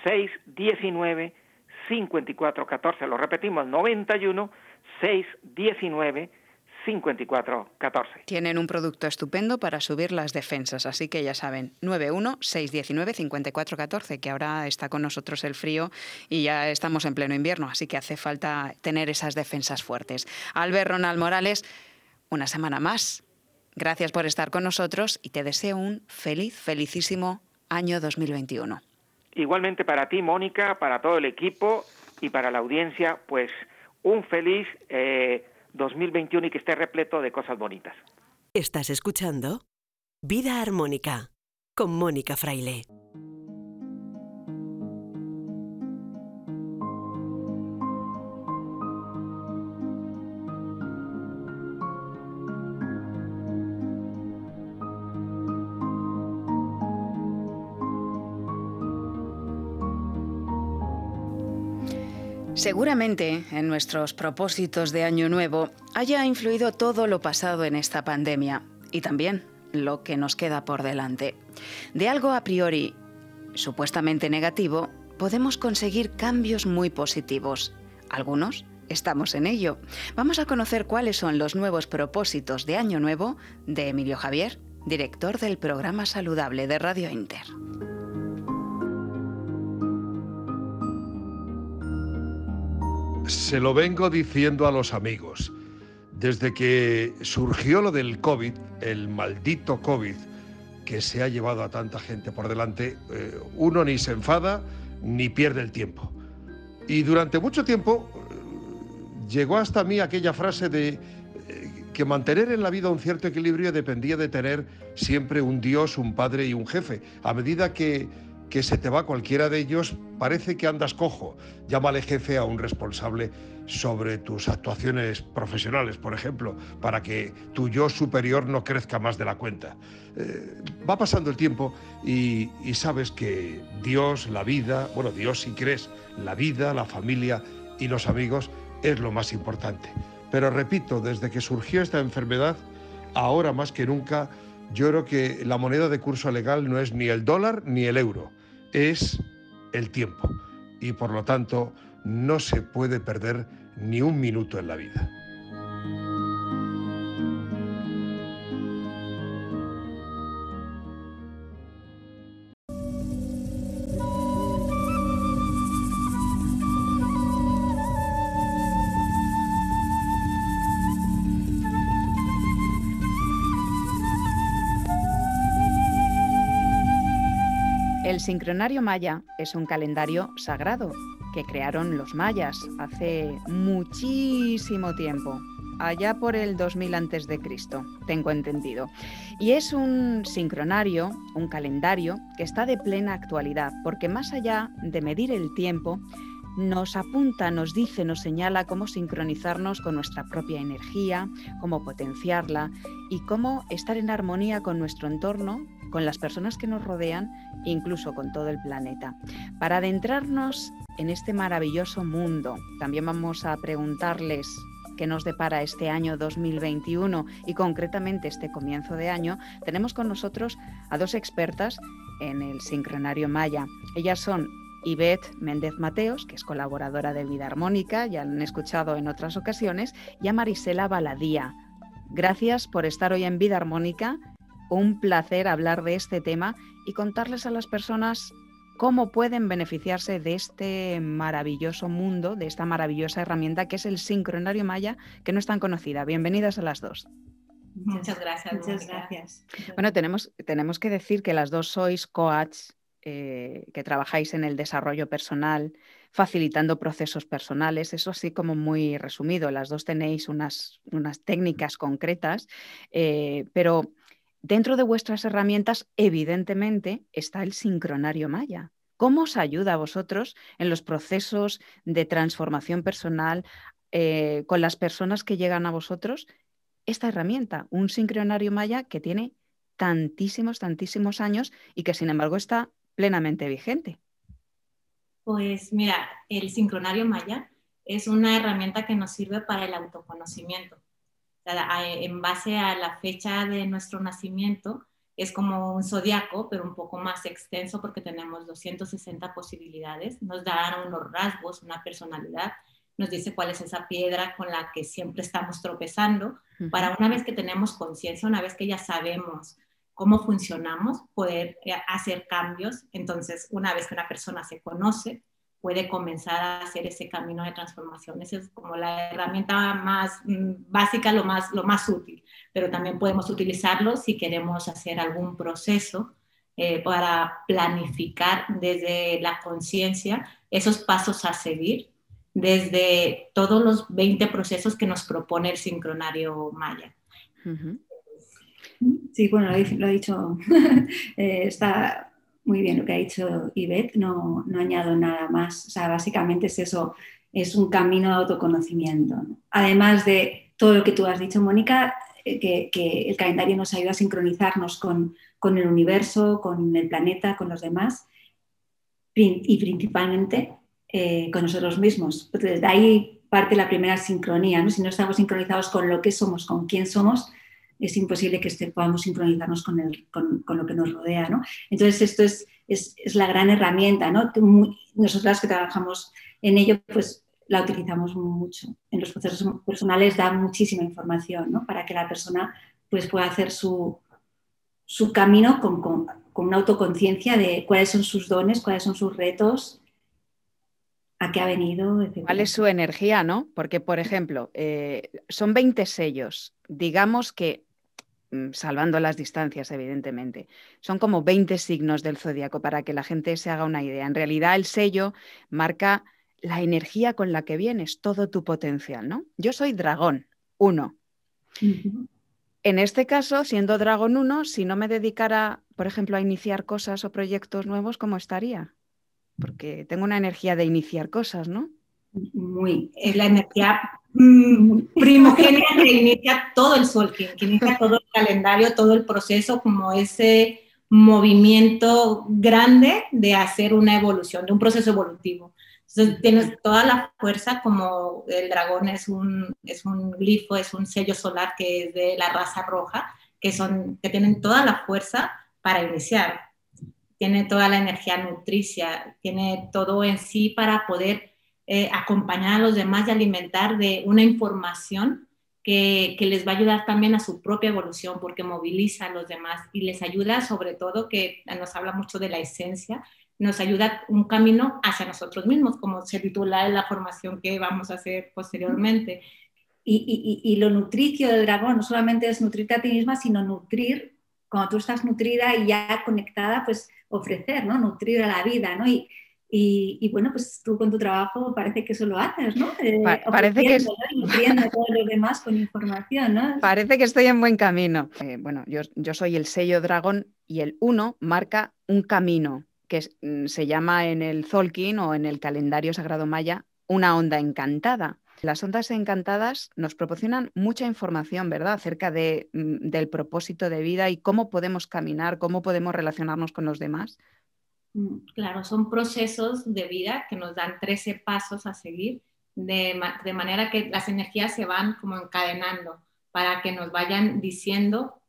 619 5414. Lo repetimos, 91 619 5414. Tienen un producto estupendo para subir las defensas, así que ya saben, 91-619-5414, que ahora está con nosotros el frío y ya estamos en pleno invierno, así que hace falta tener esas defensas fuertes. Albert Ronald Morales, una semana más. Gracias por estar con nosotros y te deseo un feliz, felicísimo año 2021. Igualmente para ti, Mónica, para todo el equipo y para la audiencia, pues un feliz... Eh, 2021 y que esté repleto de cosas bonitas. Estás escuchando Vida Armónica con Mónica Fraile. Seguramente en nuestros propósitos de Año Nuevo haya influido todo lo pasado en esta pandemia y también lo que nos queda por delante. De algo a priori supuestamente negativo, podemos conseguir cambios muy positivos. Algunos estamos en ello. Vamos a conocer cuáles son los nuevos propósitos de Año Nuevo de Emilio Javier, director del programa Saludable de Radio Inter. Se lo vengo diciendo a los amigos. Desde que surgió lo del COVID, el maldito COVID, que se ha llevado a tanta gente por delante, eh, uno ni se enfada ni pierde el tiempo. Y durante mucho tiempo eh, llegó hasta mí aquella frase de eh, que mantener en la vida un cierto equilibrio dependía de tener siempre un Dios, un Padre y un jefe. A medida que que se te va cualquiera de ellos, parece que andas cojo. Llámale jefe a un responsable sobre tus actuaciones profesionales, por ejemplo, para que tu yo superior no crezca más de la cuenta. Eh, va pasando el tiempo y, y sabes que Dios, la vida, bueno, Dios si crees, la vida, la familia y los amigos es lo más importante. Pero repito, desde que surgió esta enfermedad, ahora más que nunca, yo creo que la moneda de curso legal no es ni el dólar ni el euro, es el tiempo. Y por lo tanto no se puede perder ni un minuto en la vida. El sincronario maya es un calendario sagrado que crearon los mayas hace muchísimo tiempo, allá por el 2000 antes de Cristo, tengo entendido. Y es un sincronario, un calendario que está de plena actualidad, porque más allá de medir el tiempo, nos apunta, nos dice, nos señala cómo sincronizarnos con nuestra propia energía, cómo potenciarla y cómo estar en armonía con nuestro entorno con las personas que nos rodean e incluso con todo el planeta. Para adentrarnos en este maravilloso mundo, también vamos a preguntarles qué nos depara este año 2021 y concretamente este comienzo de año, tenemos con nosotros a dos expertas en el sincronario maya. Ellas son Ivette Méndez Mateos, que es colaboradora de Vida Armónica, ya han escuchado en otras ocasiones, y a Marisela Baladía. Gracias por estar hoy en Vida Armónica un placer hablar de este tema y contarles a las personas cómo pueden beneficiarse de este maravilloso mundo, de esta maravillosa herramienta que es el sincronario maya, que no es tan conocida. Bienvenidas a las dos. Muchas gracias. Muchas gracias. Bueno, tenemos, tenemos que decir que las dos sois coach, eh, que trabajáis en el desarrollo personal, facilitando procesos personales, eso así como muy resumido. Las dos tenéis unas, unas técnicas concretas, eh, pero Dentro de vuestras herramientas, evidentemente, está el sincronario Maya. ¿Cómo os ayuda a vosotros en los procesos de transformación personal eh, con las personas que llegan a vosotros? Esta herramienta, un sincronario Maya que tiene tantísimos, tantísimos años y que sin embargo está plenamente vigente. Pues mira, el sincronario Maya es una herramienta que nos sirve para el autoconocimiento en base a la fecha de nuestro nacimiento, es como un zodiaco, pero un poco más extenso porque tenemos 260 posibilidades. Nos dan unos rasgos, una personalidad nos dice cuál es esa piedra con la que siempre estamos tropezando, para una vez que tenemos conciencia, una vez que ya sabemos cómo funcionamos, poder eh, hacer cambios. Entonces, una vez que una persona se conoce, puede comenzar a hacer ese camino de transformación. Esa es como la herramienta más mm, básica, lo más, lo más útil, pero también podemos utilizarlo si queremos hacer algún proceso eh, para planificar desde la conciencia esos pasos a seguir desde todos los 20 procesos que nos propone el sincronario Maya. Sí, bueno, lo, ha dicho, eh, está muy bien lo que ha dicho Ivette, no, no, añado nada más. O sea, básicamente es eso, es un camino de autoconocimiento. Además de todo lo que tú has dicho, Mónica, eh, que, el calendario nos ayuda a sincronizarnos con, con el universo, con el planeta, con los demás y principalmente eh, con nosotros mismos. Desde de ahí parte la primera sincronía. ¿no? Si no estamos sincronizados con lo que somos, con quién somos, es imposible que este, podamos sincronizarnos con, el, con, con, lo que nos rodea. ¿no? Entonces, esto es, es, es, la gran herramienta. ¿no? Nosotras que trabajamos en ello, pues la utilizamos mucho. En los procesos personales da muchísima información ¿no? para que la persona pues, pueda hacer su, su camino con, con, con una autoconciencia de cuáles son sus dones, cuáles son sus retos a qué ha venido. ¿Cuál es su energía, no? Porque, por ejemplo, eh, son 20 sellos. Digamos que, mm, salvando las distancias, evidentemente, son como 20 signos del zodiaco para que la gente se haga una idea. En realidad, el sello marca la energía con la que vienes, todo tu potencial, ¿no? Yo soy dragón, uno. En este caso, siendo dragón uno, si no me dedicara, por ejemplo, a iniciar cosas o proyectos nuevos, ¿cómo estaría? Porque tengo una energía de iniciar cosas, ¿no? Muy, es la energía mm, que inicia todo el sol, que, inicia todo el calendario, todo el proceso, como ese movimiento grande de hacer una evolución, de un proceso evolutivo. Entonces tienes toda la fuerza, como el dragón es un, es un glifo, es un sello solar que es de la raza roja, que, son, que tienen toda la fuerza para iniciar tiene toda la energía nutricia, tiene todo en sí para poder eh, acompañar a los demás y alimentar de una información que, que, les va a ayudar también a su propia evolución porque moviliza a los demás y les ayuda sobre todo que nos habla mucho de la esencia, nos ayuda un camino hacia nosotros mismos, como se titula en la formación que vamos a hacer posteriormente. Y, y, y lo nutricio del dragón no solamente es nutrirte a ti misma, sino nutrir, cuando tú estás nutrida y ya conectada, pues ofrecer, ¿no? Nutrir a la vida, ¿no? Y, y, bueno, pues tú con tu trabajo parece que eso lo haces, ¿no? Eh, parece que es... nutriendo a todos los demás con información, ¿no? Parece que estoy en buen camino. Eh, bueno, yo, yo, soy el sello dragón y el 1 marca un camino que mm, se llama en el Zolkin o en el calendario sagrado maya una onda encantada. Las ondas encantadas nos proporcionan mucha información, ¿verdad?, acerca mm, del propósito de vida y cómo podemos caminar, cómo podemos relacionarnos con los demás. Mm, claro, son procesos de vida que nos dan 13 pasos a seguir, de, de manera que las energías se van como encadenando para que nos vayan diciendo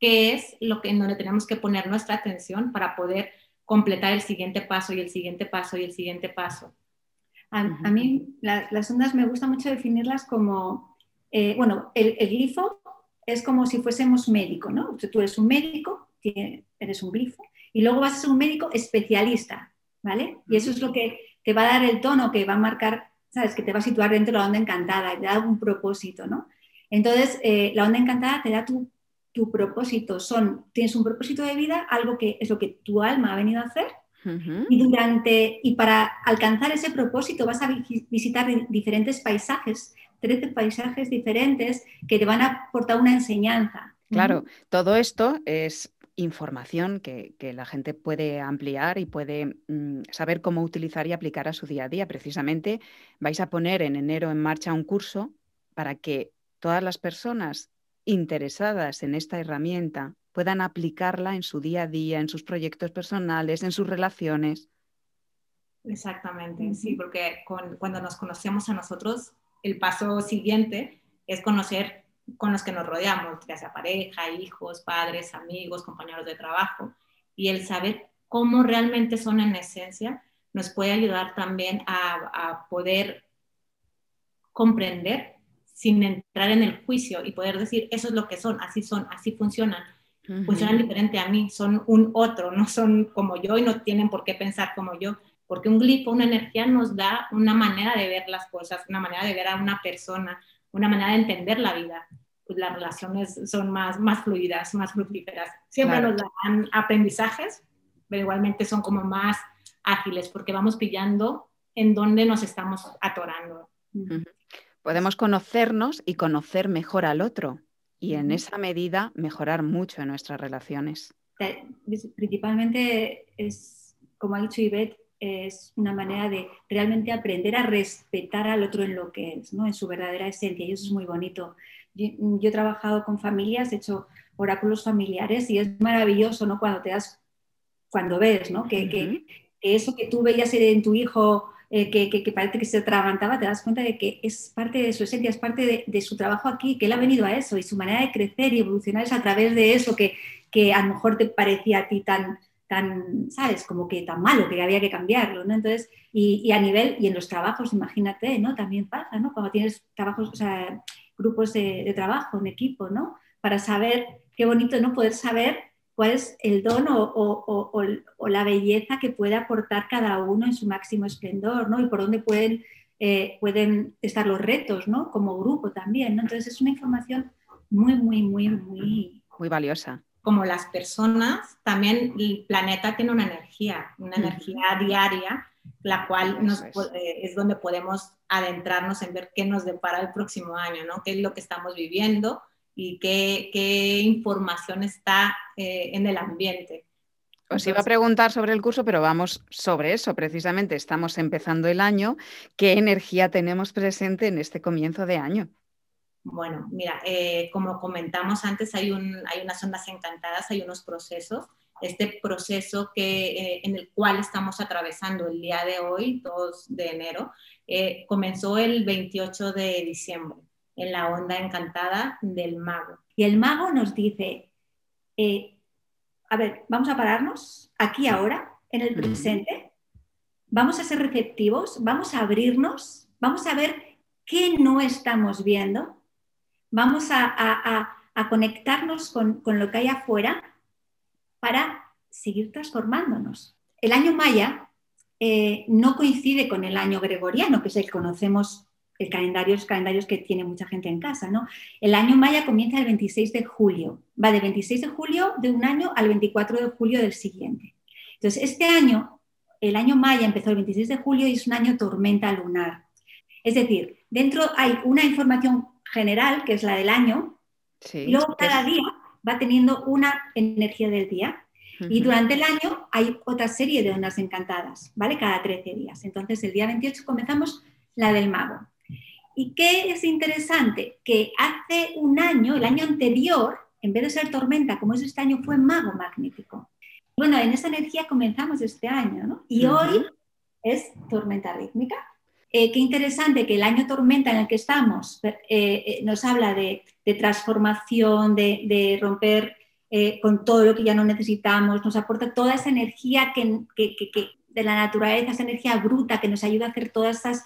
qué es lo que en donde tenemos que poner nuestra atención para poder completar el siguiente paso y el siguiente paso y el siguiente paso. A, mí las ondas me gusta mucho definirlas como, eh, bueno, el, glifo es como si fuésemos médico, ¿no? tú eres un médico, eres un glifo, y luego vas a ser un médico especialista, ¿vale? Y eso es lo que te va a dar el tono, que va a marcar, ¿sabes? Que te va a situar dentro de la onda encantada, te da un propósito, ¿no? Entonces, eh, la onda encantada te da tu, tu propósito, son, tienes un propósito de vida, algo que es lo que tu alma ha venido a hacer, y, durante, y para alcanzar ese propósito vas a visitar diferentes paisajes, 13 paisajes diferentes que te van a aportar una enseñanza. Claro, todo esto es información que, la gente puede ampliar y puede mm, saber cómo utilizar y aplicar a su día a día. Precisamente vais a poner en enero en marcha un curso para que todas las personas interesadas en esta herramienta puedan aplicarla en su día a día, en sus proyectos personales, en sus relaciones. Exactamente, sí, porque cuando nos conocemos a nosotros, el paso siguiente es conocer con los que nos rodeamos, ya sea pareja, hijos, padres, amigos, compañeros de trabajo, y el saber cómo realmente son en esencia nos puede ayudar también a, a poder comprender sin entrar en el juicio y poder decir, eso es lo que son, así son, así funcionan. Funcionan diferente a mí, son un otro, no son como yo y no tienen por qué pensar como yo, porque un glifo, una energía nos da una manera de ver las cosas, una manera de ver a una persona, una manera de entender la vida. Pues las relaciones son más, más fluidas, más fructíferas. Siempre nos dan aprendizajes, pero igualmente son como más ágiles porque vamos pillando en dónde nos estamos atorando. Podemos conocernos y conocer mejor al otro y en esa medida mejorar mucho en nuestras relaciones. Principalmente es, como ha dicho Ivette, es una manera de realmente aprender a respetar al otro en lo que es, ¿no? en su verdadera esencia, y eso es muy bonito. Yo, he trabajado con familias, he hecho oráculos familiares y es maravilloso ¿no? cuando te das, cuando ves ¿no? que, que, eso que tú veías en tu hijo, eh, que, parece que se atragantaba, te das cuenta de que es parte de su esencia, es parte de, su trabajo aquí, que él ha venido a eso y su manera de crecer y evolucionar es a través de eso que, que a lo mejor te parecía a ti tan, tan, ¿sabes? Como que tan malo, que había que cambiarlo, ¿no? Entonces, y, y, a nivel, y en los trabajos, imagínate, ¿no? También pasa, ¿no? Cuando tienes trabajos, o sea, grupos de, de trabajo, en equipo, ¿no? Para saber, qué bonito, ¿no? Poder saber cuál es el don o, o, o, o, la belleza que puede aportar cada uno en su máximo esplendor, ¿no? Y por dónde pueden, eh, pueden estar los retos, ¿no? Como grupo también, ¿no? Entonces es una información muy, muy, muy, muy... Muy valiosa como las personas, también el planeta tiene una energía, una energía diaria, la cual nos, eh, es donde podemos adentrarnos en ver qué nos depara el próximo año, ¿no? qué es lo que estamos viviendo y qué, qué información está eh, en el ambiente. Os iba a preguntar sobre el curso, pero vamos sobre eso. Precisamente estamos empezando el año. ¿Qué energía tenemos presente en este comienzo de año? Bueno, mira, eh, como comentamos antes, hay, un, hay unas ondas encantadas, hay unos procesos. Este proceso que, eh, en el cual estamos atravesando el día de hoy, 2 de enero, eh, comenzó el 28 de diciembre en la onda encantada del mago. Y el mago nos dice, a ver, vamos a pararnos aquí ahora, en el presente, vamos a ser receptivos, vamos a abrirnos, vamos a ver qué no estamos viendo vamos a, conectarnos con, lo que hay afuera para seguir transformándonos. El año maya eh, no coincide con el año gregoriano, que es el que conocemos, el calendario, los calendarios que tiene mucha gente en casa. ¿no? El año maya comienza el 26 de julio, va del 26 de julio de un año al 24 de julio del siguiente. Entonces, este año, el año maya empezó el 26 de julio y es un año tormenta lunar. Es decir, dentro hay una información general, que es la del año, y luego cada día va teniendo una energía del día. Y durante el año hay otra serie de ondas encantadas, ¿vale? Cada 13 días. Entonces, el día 28 comenzamos la del mago. ¿Y qué es interesante? Que hace un año, el año anterior, en vez de ser tormenta, como es este año, fue mago magnífico. Bueno, en esa energía comenzamos este año, ¿no? Y hoy es tormenta rítmica. Eh, qué interesante que el año tormenta en el que estamos eh, eh, nos habla de, transformación, de, romper con todo lo que ya no necesitamos, nos aporta toda esa energía que, de la naturaleza, esa energía bruta que nos ayuda a hacer todas esas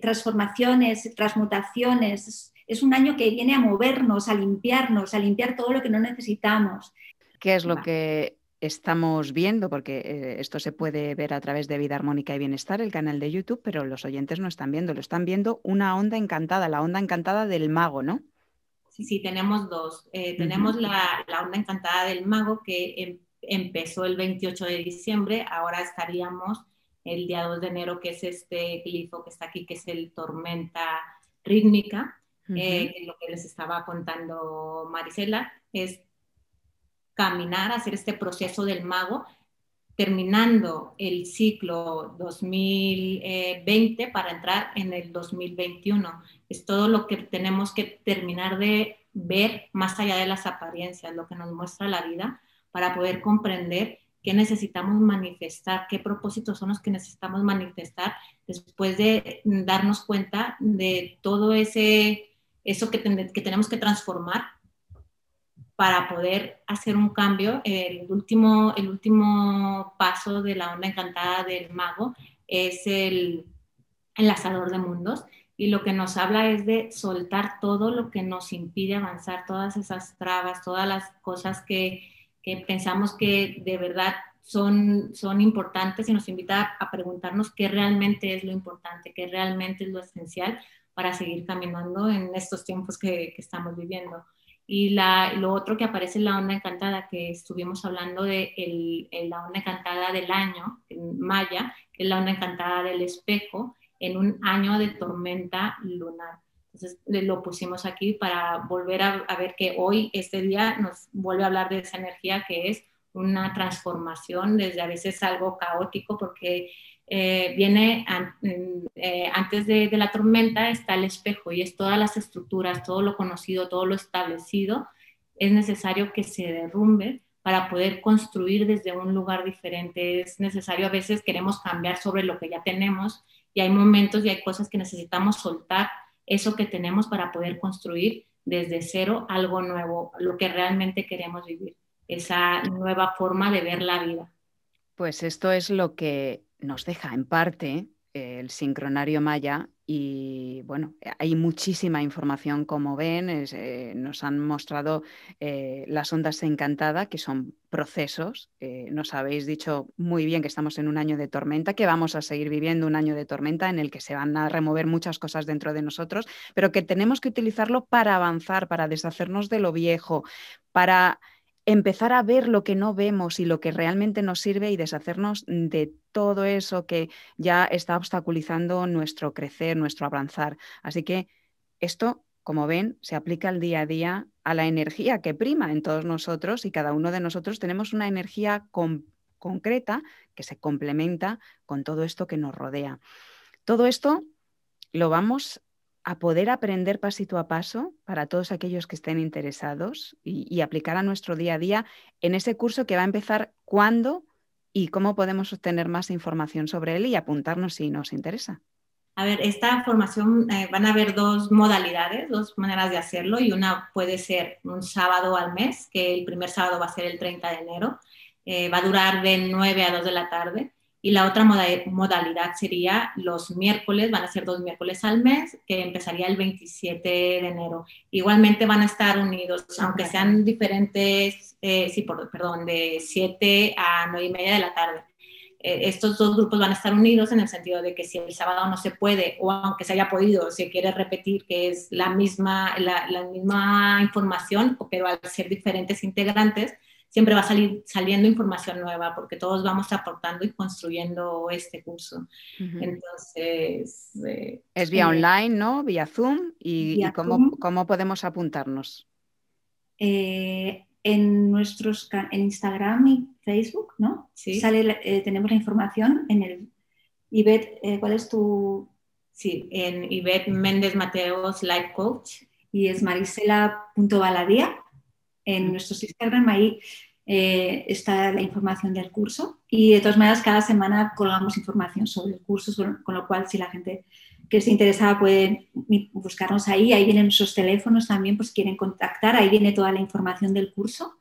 transformaciones, transmutaciones. Es un año que viene a movernos, a limpiarnos, a limpiar todo lo que no necesitamos. ¿Qué es lo que estamos viendo, porque eh, esto se puede ver a través de Vida Armónica y Bienestar, el canal de YouTube, pero los oyentes no están viendo, lo están viendo una onda encantada, la onda encantada del mago, ¿no? Sí, sí, tenemos dos. Eh, tenemos la, onda encantada del mago que em, empezó el 28 de diciembre, ahora estaríamos el día 2 de enero, que es este glifo que está aquí, que es el tormenta rítmica, eh, lo que les estaba contando Marisela, es caminar, hacer este proceso del mago, terminando el ciclo 2020 para entrar en el 2021. Es todo lo que tenemos que terminar de ver más allá de las apariencias, lo que nos muestra la vida, para poder comprender qué necesitamos manifestar, qué propósitos son los que necesitamos manifestar después de darnos cuenta de todo ese eso que, que tenemos que transformar para poder hacer un cambio. El último, el último paso de la onda encantada del mago es el enlazador de mundos. y lo que nos habla es de soltar todo lo que nos impide avanzar, todas esas trabas, todas las cosas que, que pensamos que de verdad son, son importantes y nos invita a preguntarnos qué realmente es lo importante, qué realmente es lo esencial para seguir caminando en estos tiempos que, que estamos viviendo. Y la, lo otro que aparece en la onda encantada, que estuvimos hablando de el, la onda encantada del año, en Maya, que es la onda encantada del espejo, en un año de tormenta lunar. Entonces lo pusimos aquí para volver a, a, ver que hoy, este día, nos vuelve a hablar de esa energía que es una transformación desde a veces algo caótico, porque eh, viene eh, antes de, de, la tormenta está el espejo y es todas las estructuras, todo lo conocido, todo lo establecido, es necesario que se derrumbe para poder construir desde un lugar diferente. Es necesario, a veces queremos cambiar sobre lo que ya tenemos y hay momentos y hay cosas que necesitamos soltar eso que tenemos para poder construir desde cero algo nuevo, lo que realmente queremos vivir, esa nueva forma de ver la vida. Pues esto es lo que nos deja en parte el sincronario maya y bueno, hay muchísima información como ven, eh, nos han mostrado eh, las ondas encantadas que son procesos, eh, nos habéis dicho muy bien que estamos en un año de tormenta, que vamos a seguir viviendo un año de tormenta en el que se van a remover muchas cosas dentro de nosotros, pero que tenemos que utilizarlo para avanzar, para deshacernos de lo viejo, para empezar a ver lo que no vemos y lo que realmente nos sirve y deshacernos de todo eso que ya está obstaculizando nuestro crecer, nuestro avanzar. Así que esto, como ven, se aplica al día a día a la energía que prima en todos nosotros y cada uno de nosotros tenemos una energía concreta que se complementa con todo esto que nos rodea. Todo esto lo vamos a poder aprender pasito a paso para todos aquellos que estén interesados y, aplicar a nuestro día a día en ese curso que va a empezar cuándo y cómo podemos obtener más información sobre él y apuntarnos si nos interesa. A ver, esta formación eh, van a haber dos modalidades, dos maneras de hacerlo y una puede ser un sábado al mes, que el primer sábado va a ser el 30 de enero, eh, va a durar de 9 a 2 de la tarde y la otra modalidad sería los miércoles, van a ser dos miércoles al mes, que empezaría el 27 de enero. Igualmente van a estar unidos, aunque sean diferentes, eh, sí, por, perdón, de 7 a 9 y media de la tarde. Eh, estos dos grupos van a estar unidos en el sentido de que si el sábado no se puede, o aunque se haya podido, se quiere repetir que es la misma, la, la misma información, pero al ser diferentes integrantes, siempre va a salir saliendo información nueva porque todos vamos aportando y construyendo este curso. Entonces... Eh, es vía eh, online, ¿no? Vía Zoom. ¿Y, cómo, cómo, podemos apuntarnos? Eh, en nuestros en Instagram y Facebook, ¿no? Sí. Sale, tenemos la información en el Ivette, ¿cuál es tu...? Sí, en Ivette Méndez Mateos Life Coach. Y es marisela.baladía en nuestros Instagram, ahí eh, está la información del curso y de todas maneras cada semana colgamos información sobre el curso, con, lo cual si la gente que esté interesada puede buscarnos ahí, ahí vienen nuestros teléfonos también, pues quieren contactar, ahí viene toda la información del curso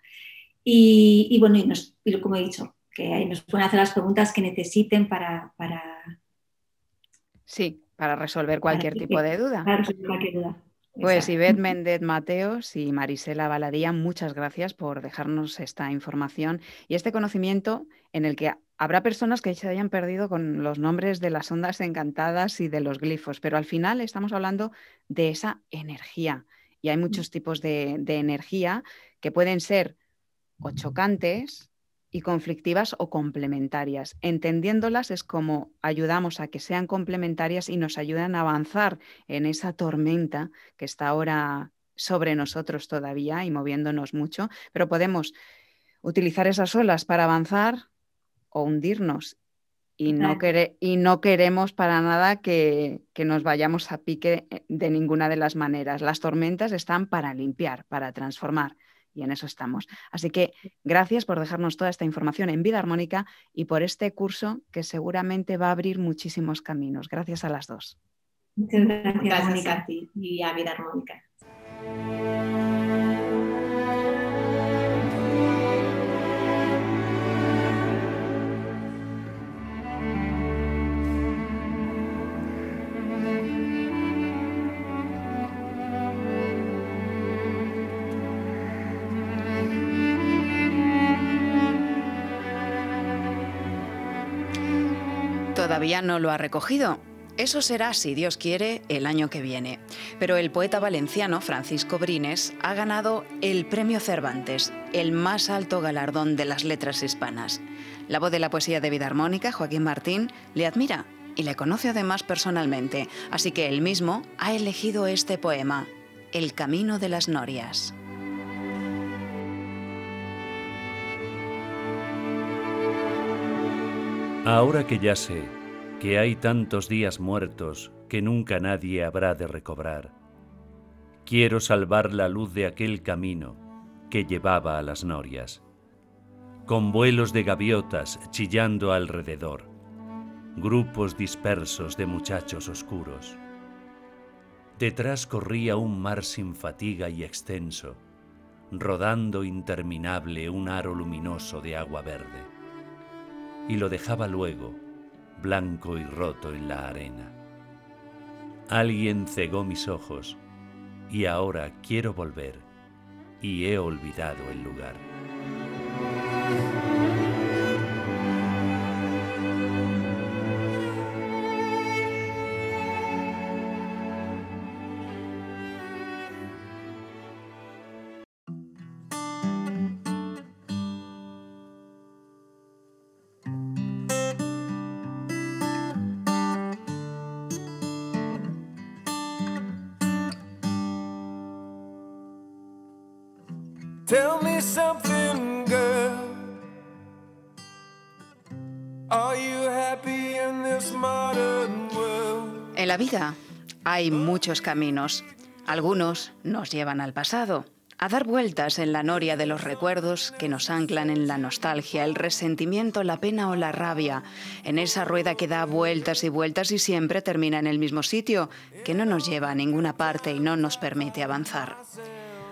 y, bueno, y, como he dicho, que ahí nos pueden hacer las preguntas que necesiten para... para sí, para resolver cualquier tipo de duda. Para resolver cualquier duda. Pues Ivette Méndez Mateos y Marisela Baladía, muchas gracias por dejarnos esta información y este conocimiento en el que habrá personas que se hayan perdido con los nombres de las ondas encantadas y de los glifos, pero al final estamos hablando de esa energía y hay mm. muchos tipos de, de energía que pueden ser o chocantes, y conflictivas o complementarias. Entendiéndolas es como ayudamos a que sean complementarias y nos ayudan a avanzar en esa tormenta que está ahora sobre nosotros todavía y moviéndonos mucho, pero podemos utilizar esas olas para avanzar o hundirnos. Y no, y no queremos para nada que, que nos vayamos a pique de ninguna de las maneras. Las tormentas están para limpiar, para transformar y en eso estamos. Así que gracias por dejarnos toda esta información en Vida Armónica y por este curso que seguramente va a abrir muchísimos caminos. Gracias a las dos. Muchas gracias, a ti y a Vida Armónica. Todavía no lo ha recogido. Eso será, si Dios quiere, el año que viene. Pero el poeta valenciano Francisco Brines ha ganado el Premio Cervantes, el más alto galardón de las letras hispanas. La voz de la poesía de vida armónica, Joaquín Martín, le admira y le conoce además personalmente, así que él mismo ha elegido este poema, El Camino de las Norias. Ahora que ya sé que hay tantos días muertos que nunca nadie habrá de recobrar, quiero salvar la luz de aquel camino que llevaba a las norias, con vuelos de gaviotas chillando alrededor, grupos dispersos de muchachos oscuros. Detrás corría un mar sin fatiga y extenso, rodando interminable un aro luminoso de agua verde y lo dejaba luego, blanco y roto en la arena. Alguien cegó mis ojos y ahora quiero volver y he olvidado el lugar. En la vida hay muchos caminos. Algunos nos llevan al pasado, a dar vueltas en la noria de los recuerdos que nos anclan en la nostalgia, el resentimiento, la pena o la rabia, en esa rueda que da vueltas y vueltas y siempre termina en el mismo sitio, que no nos lleva a ninguna parte y no nos permite avanzar.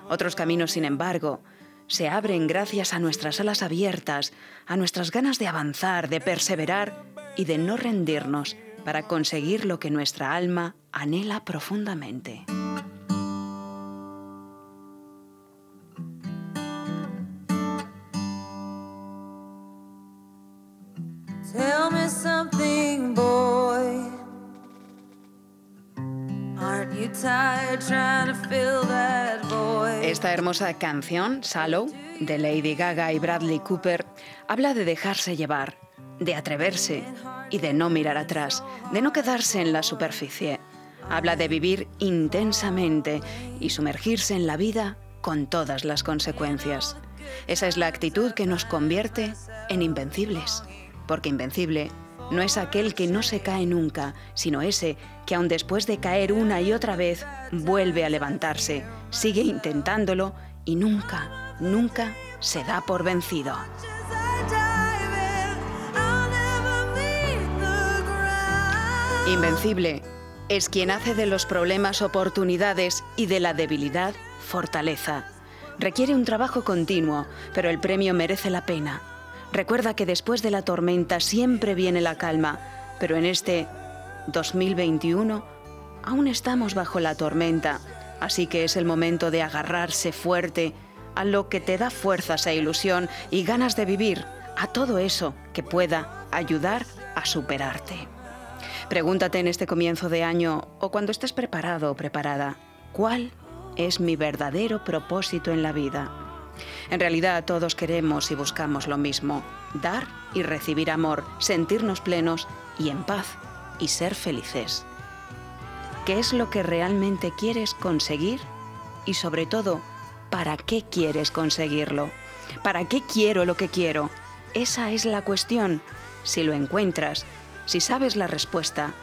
Otros caminos, sin embargo, se abren gracias a nuestras alas abiertas, a nuestras ganas de avanzar, de perseverar y de no rendirnos para conseguir lo que nuestra alma anhela profundamente. Esta hermosa canción, Sallow, de Lady Gaga y Bradley Cooper, habla de dejarse llevar, de atreverse y de no mirar atrás, de no quedarse en la superficie. Habla de vivir intensamente y sumergirse en la vida con todas las consecuencias. Esa es la actitud que nos convierte en invencibles, porque invencible no es aquel que no se cae nunca, sino ese que aun después de caer una y otra vez, vuelve a levantarse, sigue intentándolo y nunca, nunca se da por vencido. Invencible es quien hace de los problemas oportunidades y de la debilidad fortaleza. Requiere un trabajo continuo, pero el premio merece la pena. Recuerda que después de la tormenta siempre viene la calma, pero en este 2021 aún estamos bajo la tormenta, así que es el momento de agarrarse fuerte a lo que te da fuerzas e ilusión y ganas de vivir, a todo eso que pueda ayudar a superarte. Pregúntate en este comienzo de año o cuando estés preparado o preparada, ¿cuál es mi verdadero propósito en la vida? En realidad todos queremos y buscamos lo mismo, dar y recibir amor, sentirnos plenos y en paz y ser felices. ¿Qué es lo que realmente quieres conseguir? Y sobre todo, ¿para qué quieres conseguirlo? ¿Para qué quiero lo que quiero? Esa es la cuestión. Si lo encuentras, si sabes la respuesta,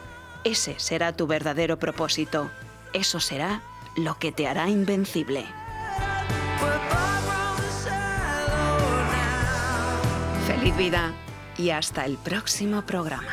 ese será tu verdadero propósito. Eso será lo que te hará invencible. Vida y hasta el próximo programa.